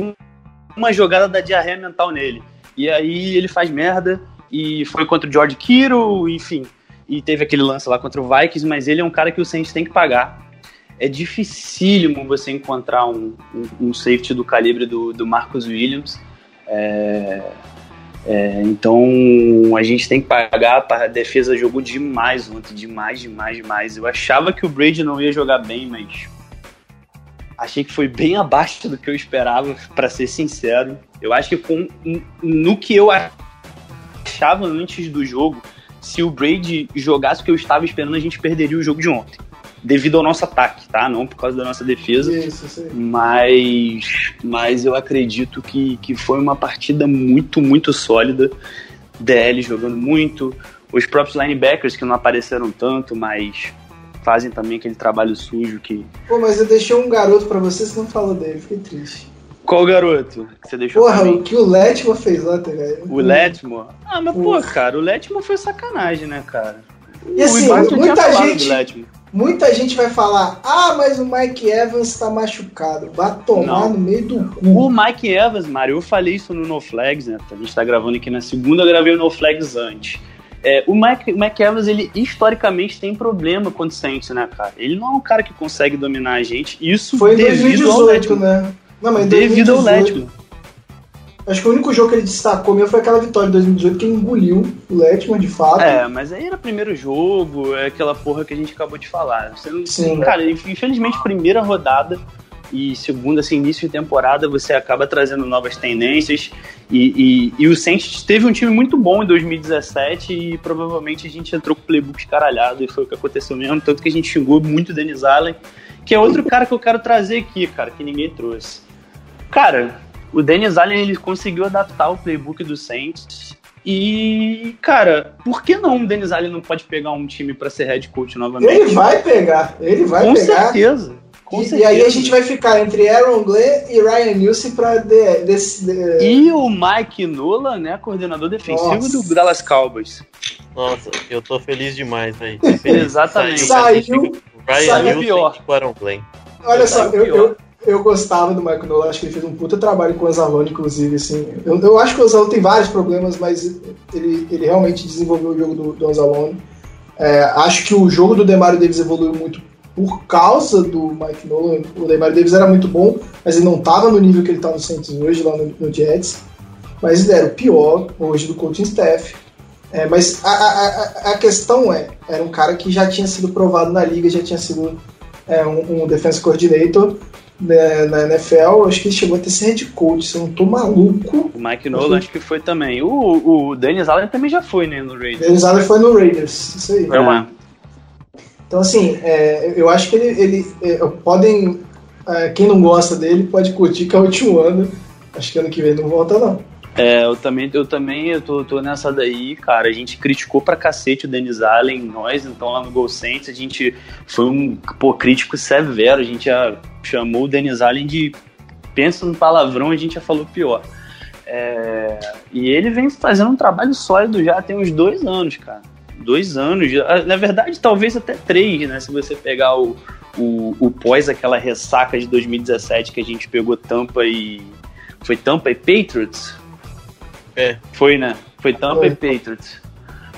uma jogada dá diarreia mental nele. E aí ele faz merda e foi contra o George Kittle, enfim. E teve aquele lance lá contra o Vikings, mas ele é um cara que o Saints tem que pagar. É dificílimo você encontrar um, um, um safety do calibre do, do Marcos Williams. É, é, então a gente tem que pagar para a defesa jogou demais ontem, demais, demais, demais. Eu achava que o Brady não ia jogar bem, mas achei que foi bem abaixo do que eu esperava, para ser sincero. Eu acho que com, no que eu achava antes do jogo, se o Brady jogasse o que eu estava esperando, a gente perderia o jogo de ontem devido ao nosso ataque, tá? Não por causa da nossa defesa. Isso, isso mas, mas eu acredito que, que foi uma partida muito, muito sólida. DL jogando muito. Os próprios linebackers que não apareceram tanto, mas fazem também aquele trabalho sujo que. Pô, mas eu deixei um garoto para você, você não falou dele, fiquei triste. Qual garoto que você deixou Porra, o que o Letmo fez ontem, velho. O Letmo? Ah, mas pô, cara, o Letmo foi sacanagem, né, cara? E assim, muita gente, Muita gente vai falar: ah, mas o Mike Evans tá machucado. Vai tomar Não. no meio do cu. O Mike Evans, Mário, eu falei isso no No Flags, né? A gente tá gravando aqui na segunda, eu gravei o No Flags antes. É, o Mike, o Mike Evans, ele historicamente tem problema quando sente, né, cara? Ele não é um cara que consegue dominar a gente. Isso Foi em 2018, né? Não, mas devido 2018. ao Letman. Acho que o único jogo que ele destacou mesmo foi aquela vitória de 2018 que ele engoliu o Letman, de fato. É, mas aí era primeiro jogo, é aquela porra que a gente acabou de falar. Você não, Sim. Cara, infelizmente, primeira rodada e segunda, assim, início de temporada, você acaba trazendo novas tendências. E, e, e o Saints teve um time muito bom em 2017 e provavelmente a gente entrou com o playbook escaralhado e foi o que aconteceu mesmo. Tanto que a gente xingou muito o Dennis Allen, que é outro cara que eu quero trazer aqui, cara, que ninguém trouxe. Cara, o Dennis Allen ele conseguiu adaptar o playbook do Saints. E, cara, por que não o Dennis Allen não pode pegar um time para ser head coach novamente? Ele vai pegar, ele vai Com pegar. Certeza. Com e, certeza. E aí a gente vai ficar entre Aaron Glenn e Ryan Nilsson para de, de, de, E o Mike Nola, né, coordenador defensivo Nossa. do Dallas Cowboys. Nossa, eu tô feliz demais aí. Exatamente. Saiu, Ryan saiu pior. Aaron Glenn. Olha só, eu, eu, eu gostava do Michael Nolan, acho que ele fez um puta trabalho com o Anzalone, inclusive, assim. Eu, eu acho que o Anzalone tem vários problemas, mas ele, ele realmente desenvolveu o jogo do, do Anzalone. É, acho que o jogo do Demario Davis evoluiu muito por causa do Mike Nolan. O Demario Davis era muito bom, mas ele não estava no nível que ele está no Saints hoje, lá no, no Jets. Mas ele era o pior hoje do coaching staff. É, mas a, a, a, questão é, era um cara que já tinha sido provado na liga, já tinha sido é, um, um defense coordinator, na, na NFL, acho que ele chegou a ter ser head coach, se eu não tô maluco. O Mike Nolan acho que foi também. O, o Dennis Allen também já foi, né, no Raiders. Dennis Allen foi no Raiders, isso aí. É. Então, assim, é, eu acho que ele, ele é, podem. É, quem não gosta dele pode curtir que é o último ano. Acho que ano que vem não volta, não. É, eu também, eu também eu tô, tô nessa daí, cara. A gente criticou pra cacete o Denis Allen, nós, então lá no Gol Saints, a gente foi um pô, crítico severo. A gente já chamou o Denis Allen de. Pensa no palavrão, a gente já falou pior. É, e ele vem fazendo um trabalho sólido já tem uns dois anos, cara. Dois anos. Já, na verdade, talvez até três, né? Se você pegar o, o, o pós aquela ressaca de 2017 que a gente pegou Tampa e. Foi Tampa e Patriots? É. Foi, né? Foi Tampa Foi. e Patriots.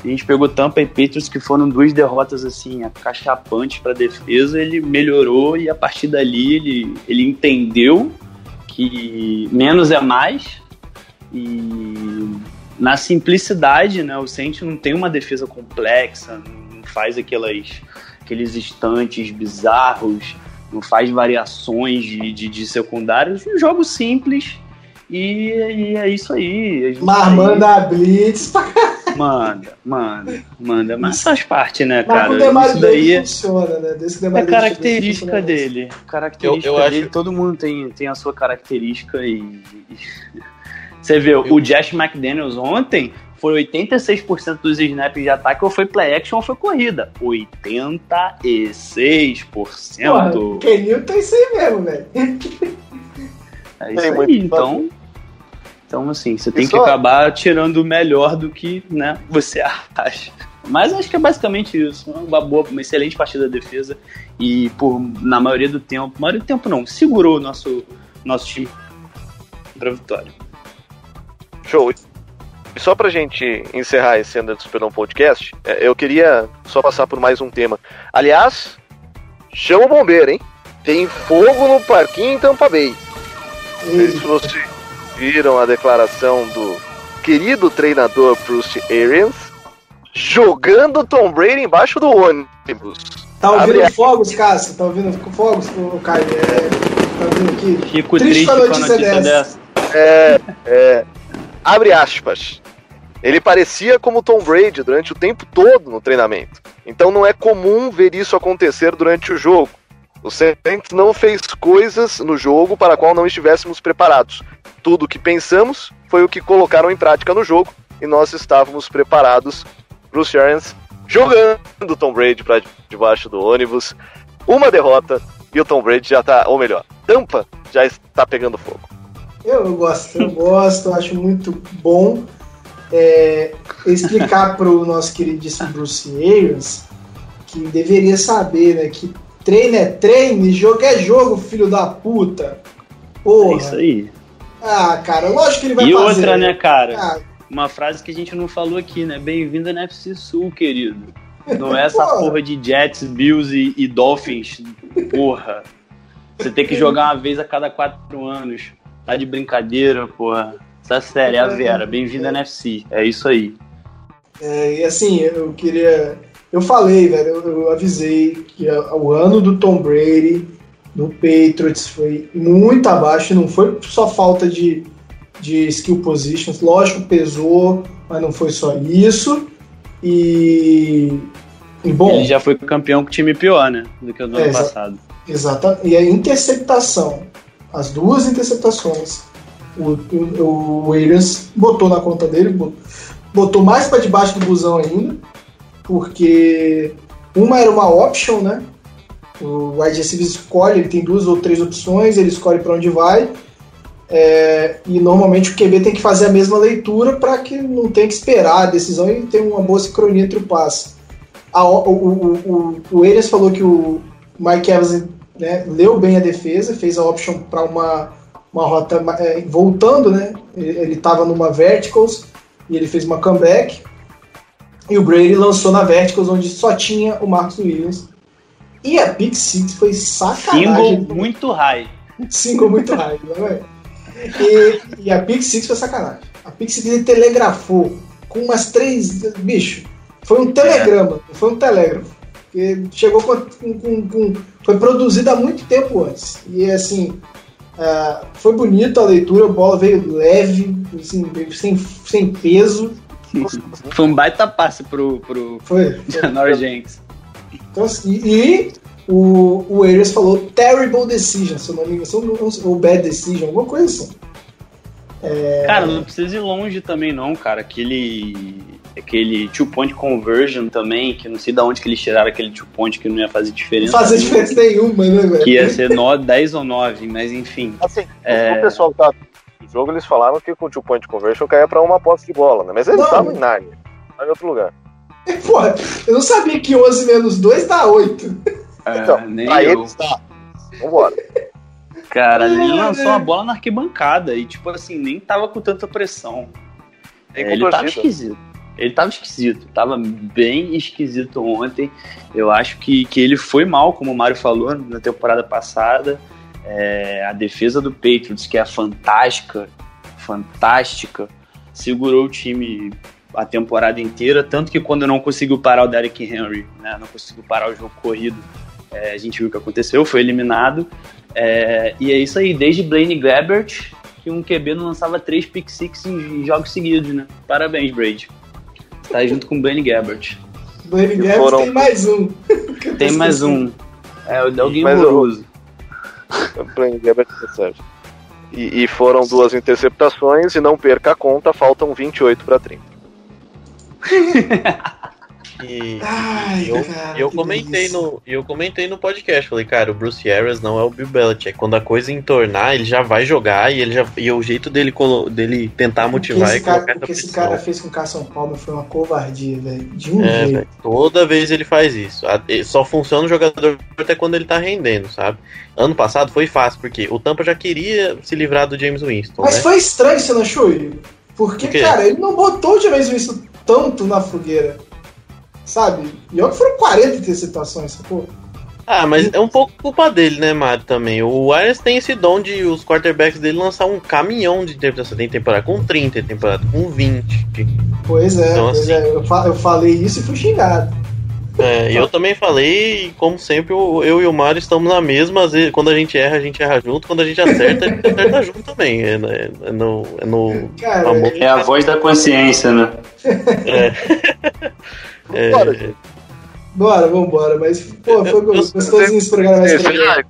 A gente pegou Tampa e Patriots, que foram duas derrotas assim, acachapantes para defesa. Ele melhorou e a partir dali ele, ele entendeu que menos é mais. E na simplicidade, né? O Saints não tem uma defesa complexa, não faz aquelas, aqueles instantes bizarros, não faz variações de, de, de secundários. Um jogo simples. E, e é isso aí. É Mas manda a Blitz pra Manda, manda, manda. Mas faz parte, né, Mas cara? o Demario Isso daí é, funciona, né? Desde que é característica funciona. dele. Característica Eu- eu acho- dele. Todo mundo tem, tem a sua característica e. Você vê, o Josh McDaniels ontem foi 86% dos snaps de ataque ou foi play action ou foi corrida. 86%. Porra, o Kenil tá isso aí mesmo, velho. É isso aí, então. Então, assim, você tem Isso que é- acabar tirando o melhor do que né, você acha. Mas acho que é basicamente isso. Uma boa, uma excelente partida da defesa. E por, na maioria do tempo, maioria do tempo não, segurou o nosso, nosso time pra vitória. Show. E só pra gente encerrar esse Under do Superdome Podcast, é, eu queria só passar por mais um tema. Aliás, chama o bombeiro, hein? Tem fogo no parquinho em Tampa Bay. Não sei se vocês viram a declaração do querido treinador Bruce Arians jogando Tom Brady embaixo do ônibus. Tá ouvindo Abre- fogos, Cássio? Tá ouvindo fogos, Caio? É, tá ouvindo aqui? Fico Triste triste, com a com a notícia notícia dessa. dessa. É, é, abre aspas. Ele parecia como Tom Brady durante o tempo todo no treinamento. Então não é comum ver isso acontecer durante o jogo. O Saints não fez coisas no jogo para a qual não estivéssemos preparados. Tudo o que pensamos foi o que colocaram em prática no jogo e nós estávamos preparados. Bruce Arians jogando Tom Brady para debaixo do ônibus. Uma derrota e o Tom Brady já tá, ou melhor, Tampa já está pegando fogo. Eu, eu gosto, eu gosto, eu acho muito bom é, explicar pro nosso queridíssimo Bruce Arians que deveria saber, né, que treino é treino e jogo é jogo, filho da puta. É Porra. isso aí. Ah, cara, lógico que ele vai E fazer. outra, né, cara? Ah, Uma frase que a gente não falou aqui, né? Bem-vindo na FC Sul, querido. Não é essa Porra. porra de Jets, Bills e, e Dolphins. Porra. Você tem que jogar uma vez a cada quatro anos. Tá de brincadeira, porra. Essa série é a Vera. Bem-vinda na FC. É isso aí. É, e assim, eu queria. Eu falei, velho, eu, eu avisei que a- o ano do Tom Brady no Patriots foi muito abaixo, não foi só falta de, de skill positions, lógico, pesou, mas não foi só isso. E. e bom, Ele já foi campeão com time pior, né? Do que o do É, ano exa- passado. Exata. E a interceptação, as duas interceptações, o, o, o Williams botou na conta dele, bo- botou mais para debaixo do busão ainda, porque uma era uma option, né? O wide receiver escolhe, ele tem duas ou três opções, ele escolhe para onde vai. é, e normalmente o QB tem que fazer a mesma leitura para que não tenha que esperar a decisão e ter uma boa sincronia entre o passe. A, o, o, o, o Arians falou que o Mike Evans né, leu bem a defesa, fez a option para uma, uma rota é, voltando, né? Ele estava numa verticals e ele fez uma comeback. E o Brady lançou na verticals onde só tinha o Marcos Williams. E a pick six foi sacanagem. Single muito high. Single muito high, não é? E, e a pick six foi sacanagem. A pick six ele telegrafou com umas três. Bicho, foi um telegrama, foi um telégrafo. Porque chegou com, com- com- Foi produzido há muito tempo antes. E assim. ah, foi bonito a leitura, a bola veio leve, assim, veio sem, sem peso. Foi um baita passe pro, pro Foi. Janor Jenks. Então, assim, e o, o Arias falou terrible decision, se eu não me engano, ou bad decision, alguma coisa assim. É, Cara, não precisa ir longe também, não, cara. Aquele. Aquele two point conversion também, que não sei de onde que eles tiraram aquele two point que não ia fazer não diferença. fazia nenhuma, diferença nenhuma, né, velho? Que ia ser no, 10 ou 9, mas enfim. Assim, É. o pessoal que tá no jogo, eles falaram que com o two point conversion caía pra uma posse de bola, né? Mas eles Não. estavam em Narnia, tá em outro lugar. Porra, eu não sabia que 11 menos 2 dá 8. Então, É, nem pra eu. eles tá. Vambora. Cara, ele Ai, lançou velho. a bola na arquibancada e, tipo assim, nem tava com tanta pressão. É, ele tava torcida. esquisito. Ele tava esquisito. Tava bem esquisito ontem. Eu acho que, que ele foi mal, como o Mário falou na temporada passada. É, a defesa do Patriots, que é fantástica, fantástica, segurou o time a temporada inteira. Tanto que quando não conseguiu parar o Derrick Henry, né, não conseguiu parar o jogo corrido, é, a gente viu o que aconteceu, foi eliminado. É, e é isso aí, desde Blaine Gabbert, que um QB não lançava três pick six em jogos seguidos, né? Parabéns, Brady. Tá junto com o Blaine Gabbert. Blaine E Gabbert foram- tem mais um. Tem mais um. É, o Delguinho Mas eu- Moroso. Playing Gabbert tá certo. E, e foram duas interceptações e não perca a conta, faltam 28 pra 30. E, Ai, e eu, cara, e eu comentei delícia. no, e eu comentei no podcast, falei, cara, o Bruce Arians não é o Bill Belichick. Quando a coisa entornar, ele já vai jogar e ele já e o jeito dele dele tentar motivar esse é cara, colocar o que esse cara fez com o Carson Palmer foi uma covardia, velho. De um É, jeito. velho, toda vez ele faz isso. E Só funciona o jogador até quando ele tá rendendo, sabe? Ano passado foi fácil, porque o Tampa já queria se livrar do James Winston, Mas né? foi estranho, você não achou? Porque, Por cara, ele não botou o James Winston tanto na fogueira. Sabe? E olha que foram 40 interceptações, sacou? Ah, mas é um pouco culpa dele, né, Mário, também. O Arians tem esse dom de os quarterbacks dele lançar um caminhão de interpretação. Tem temporada com 30, tem temporada com 20. Pois é, Então, pois assim- é. Eu, fa- eu falei isso e fui xingado. É, e eu também falei, e como sempre, eu e o Mário estamos na mesma. Às vezes, quando a gente erra, a gente erra junto. Quando a gente acerta, a gente acerta junto também. É, é- é no, é no Cara. É a voz da consciência, né? É, Bora, gente. bora, vambora. Mas, pô, foi gostosinho esse programa Sem encerrar,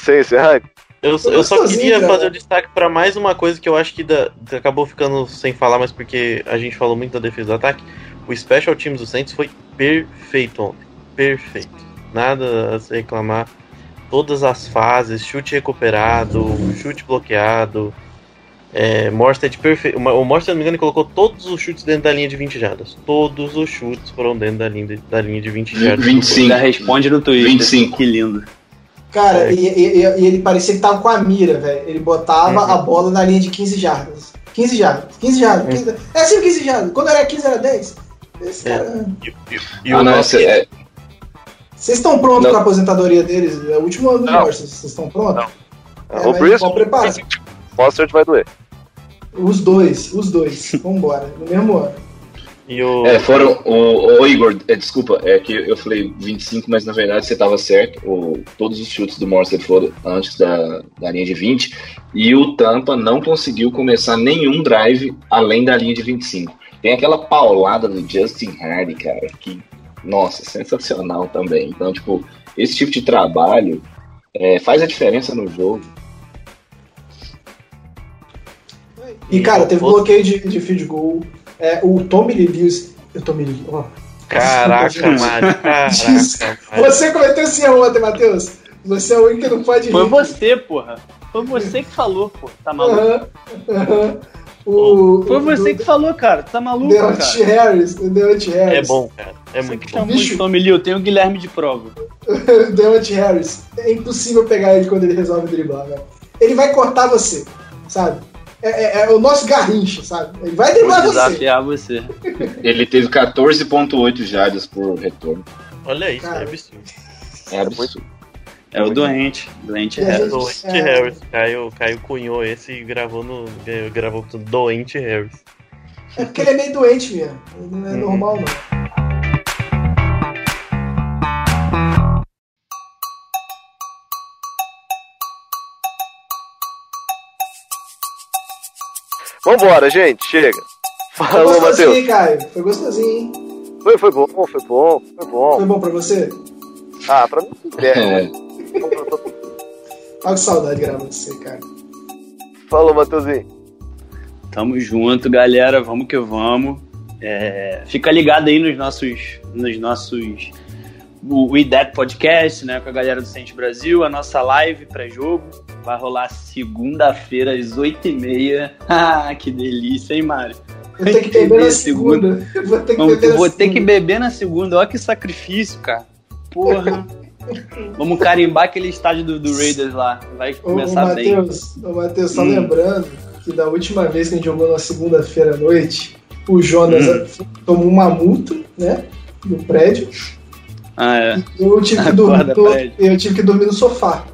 sem encerrar, Eu, eu só queria cara. fazer o destaque pra mais uma coisa que eu acho que da- acabou ficando sem falar, mas porque a gente falou muito da defesa do ataque. O Special Teams do Saints foi perfeito ontem. Perfeito. Nada a se reclamar. Todas as fases, chute recuperado, chute bloqueado. É, Morstead perfeito. O Morstead, se não me engano, ele colocou todos os chutes dentro da linha de 20 jardas. Todos os chutes foram dentro da linha de, da linha de 20 jardas. 25. Ainda responde no Twitter. 25. Que lindo. Cara, É. e, e- e ele parecia que tava com a mira, velho. Ele botava Uhum. a bola na linha de 15 jardas. 15 jardas, 15 jardas. 15... É sempre 15 jardas. Quando era 15 era 10. Esse É. cara... E ah, o não, nosso- é, Vocês estão prontos Não. pra aposentadoria deles? É o último ano do Não. Morse. Vocês estão prontos? É, o Brice, vamos preparar. Mostert vai doer. Os dois, os dois. Vambora, no mesmo ano. e o- é, foram. O, o Igor, é, desculpa, é que eu falei 25, mas na verdade você estava certo. O, todos os chutes do Morse foram antes da, da linha de 20. E o Tampa não conseguiu começar nenhum drive além da linha de 25. Tem aquela paulada do Justin Hardy, cara, que, nossa, sensacional também. Então, tipo, esse tipo de trabalho é, faz a diferença no jogo. E, cara, teve outro- bloqueio de, de field goal. É, o Tommy Lee Lewis. Eu Tommy Lee. ó. Caraca, Mário, caraca. Você cometeu esse erro ontem, Matheus. Você é o único que não pode Foi rir. você, porra. Foi você que falou, pô. Tá maluco? Aham, aham. O, Foi o- você do- que falou, cara. Tá maluco, Deontay cara. Harris. O Deontay É Harris. bom, cara. É Você muito que bom. de Tommy Lee, eu tenho o Guilherme de prova. O Deontay Harris. É impossível pegar ele quando ele resolve driblar, velho. Ele vai cortar você, sabe? É, é- é o nosso garrincha, sabe? Ele vai driblar você. desafiar você. Ele teve 14,8 jardas por retorno. Olha isso, Cara. é absurdo. É absurdo. É o doente. Doente E Harris. Doente É. Harris. Caio, Caio cunhou esse e gravou no. Gravou tudo. Doente Harris. É porque ele é meio doente mesmo. Ele não é Uhum. normal, não. Vambora, gente, chega. Foi Falou, gostosinho, Matheus. hein, Caio? Foi gostosinho, hein? Foi, foi bom, foi bom, foi bom. Foi bom pra você? Ah, pra mim sempre é. É, Tava com saudade de gravar você, cara. Falou, Matheusinho. Tamo junto, galera. Vamos que vamos. É, fica ligado aí nos nossos, nos nossos o IDEP Podcast, né, com a galera do Sente Brasil, a nossa live pré-jogo. Vai rolar segunda-feira às 8h30. Ah, que delícia, hein, Mário? Vou ter que beber na segunda. Vou ter que Vamos- beber na vou ter segunda. que beber na segunda. Olha que sacrifício, cara. Porra. Vamos carimbar aquele estádio do, do Raiders lá. Vai Ô, ô, começar bem. Matheus, ô, Matheus, só Hum. lembrando que da última vez que a gente jogou na segunda-feira à noite, o Jonas Hum. tomou uma multa, né? No prédio. Ah, é. Eu tive que dormir, no, prédio. eu tive que dormir no sofá.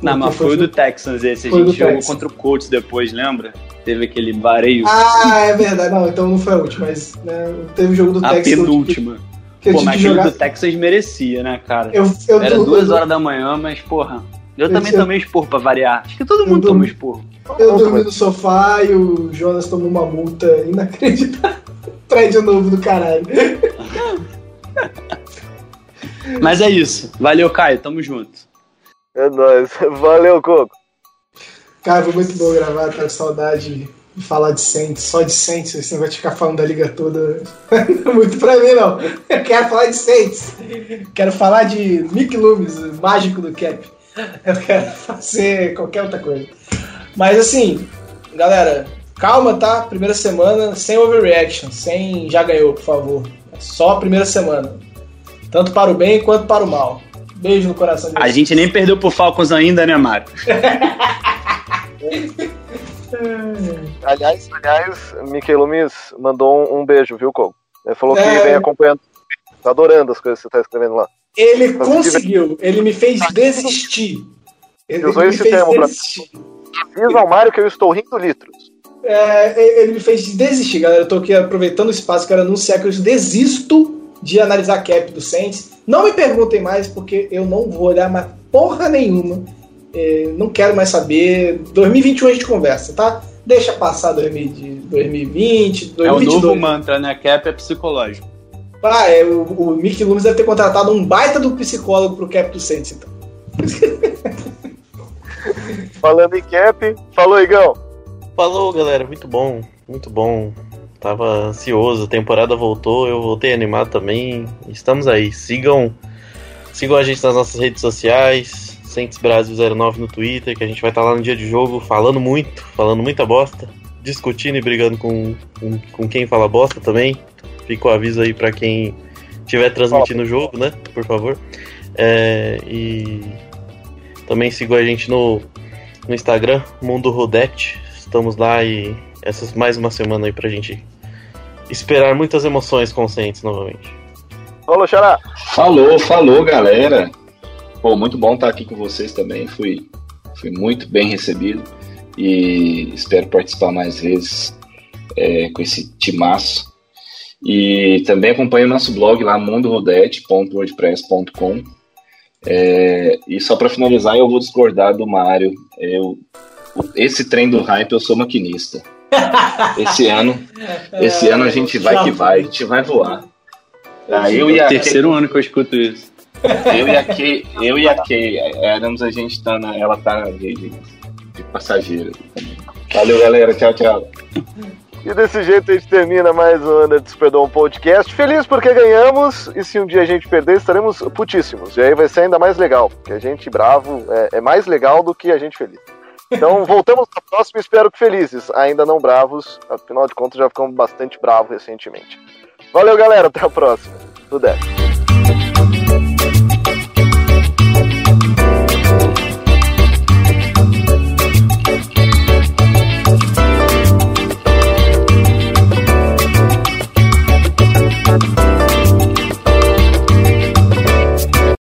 Não, mas foi o do Texans esse. A gente jogou Texans. contra o Colts depois, lembra? Teve aquele vareio. Ah, é verdade. Não, então não foi a última, mas né, teve o jogo do a Texas. eu tive- penúltima. Que Pô, mas jogar. do Texas merecia, né, cara? Eu, eu Era duas eu- horas da manhã, mas, porra. Eu, Eu também tinha- tomei esporro pra variar. Acho que todo Eu mundo dormi- toma esporro. Eu dormi no sofá e o Jonas tomou uma multa inacreditável. Prédio novo do caralho. Mas é isso. Valeu, Caio. Tamo junto. É nóis. Valeu, Coco. Cara, foi muito bom gravar, tá com saudade de falar de Saints, só de Saints, esse negócio de ficar falando da liga toda. Não é muito pra mim, não. Eu quero falar de Saints. Quero falar de Mick Loomis, o mágico do Cap. Eu quero fazer qualquer outra coisa. Mas assim, galera, calma, tá? Primeira semana, sem overreaction, sem já ganhou, por favor. É só a primeira semana. Tanto para o bem quanto para o mal. Beijo no coração de A vocês. gente nem perdeu pro Falcons ainda, né, Mário? Aliás, aliás, Miquel Lumis mandou um, um beijo, viu, Coco? Ele falou que É. vem acompanhando. Tá adorando as coisas que você tá escrevendo lá. Ele conseguiu, ele me fez desistir. Ele, Usou ele esse termo pra- desistir. Diz ao Mário que eu estou rindo litros. É, ele me fez desistir, galera. Eu tô aqui aproveitando o espaço, quero anunciar que eu desisto de analisar a cap do Saints. Não me perguntem mais, porque eu não vou olhar mais porra nenhuma. É, não quero mais saber. 2021 a gente conversa, tá? Deixa passar 2000 de 2020, É o 2022. novo mantra, né? Cap é psicológico. Ah, é, o, o Mick Loomis deve ter contratado um baita do psicólogo pro cap do Saints, então. Falando em cap, falou, Igão. Falou, galera. Muito bom. Muito bom. Tava ansioso. A temporada voltou. Eu voltei animado também. Estamos aí. Sigam, sigam a gente nas nossas redes sociais. Sentes Brasil 09 no Twitter, que a gente vai estar lá no dia de jogo falando muito, falando muita bosta, discutindo e brigando com, com, com quem fala bosta também. Fica o aviso aí pra quem estiver transmitindo o jogo, né? Por favor. É, e também sigam a gente no, no Instagram, Mundo Rodete. Estamos lá e essas mais uma semana aí pra gente esperar muitas emoções Saints novamente. Falou, Xará. Falou, falou, galera. Pô, muito bom estar aqui com vocês também. Fui, fui muito bem recebido e espero participar mais vezes é, com esse timaço. E também acompanhe o nosso blog lá, mundorodete.wordpress.com. É, e só para finalizar, eu vou discordar do Mário. Eu, esse trem do hype, eu sou maquinista. Esse ano, esse ano a gente vai que vai, a gente vai voar. Tá, eu e É a terceiro ano que eu escuto isso. Eu e a Kay, eu e a Kay éramos, a gente tá na, ela tá de, de, passageira também. Valeu, galera. Tchau, tchau. E desse jeito a gente termina mais um Under Perdão Podcast. Feliz porque ganhamos, e se um dia a gente perder, estaremos putíssimos. E aí vai ser ainda mais legal, porque a gente bravo é, é mais legal do que a gente feliz. Então voltamos na próxima, espero que felizes, ainda não bravos, afinal de contas já ficamos bastante bravos recentemente. Valeu, galera, até a próxima. Tudo é.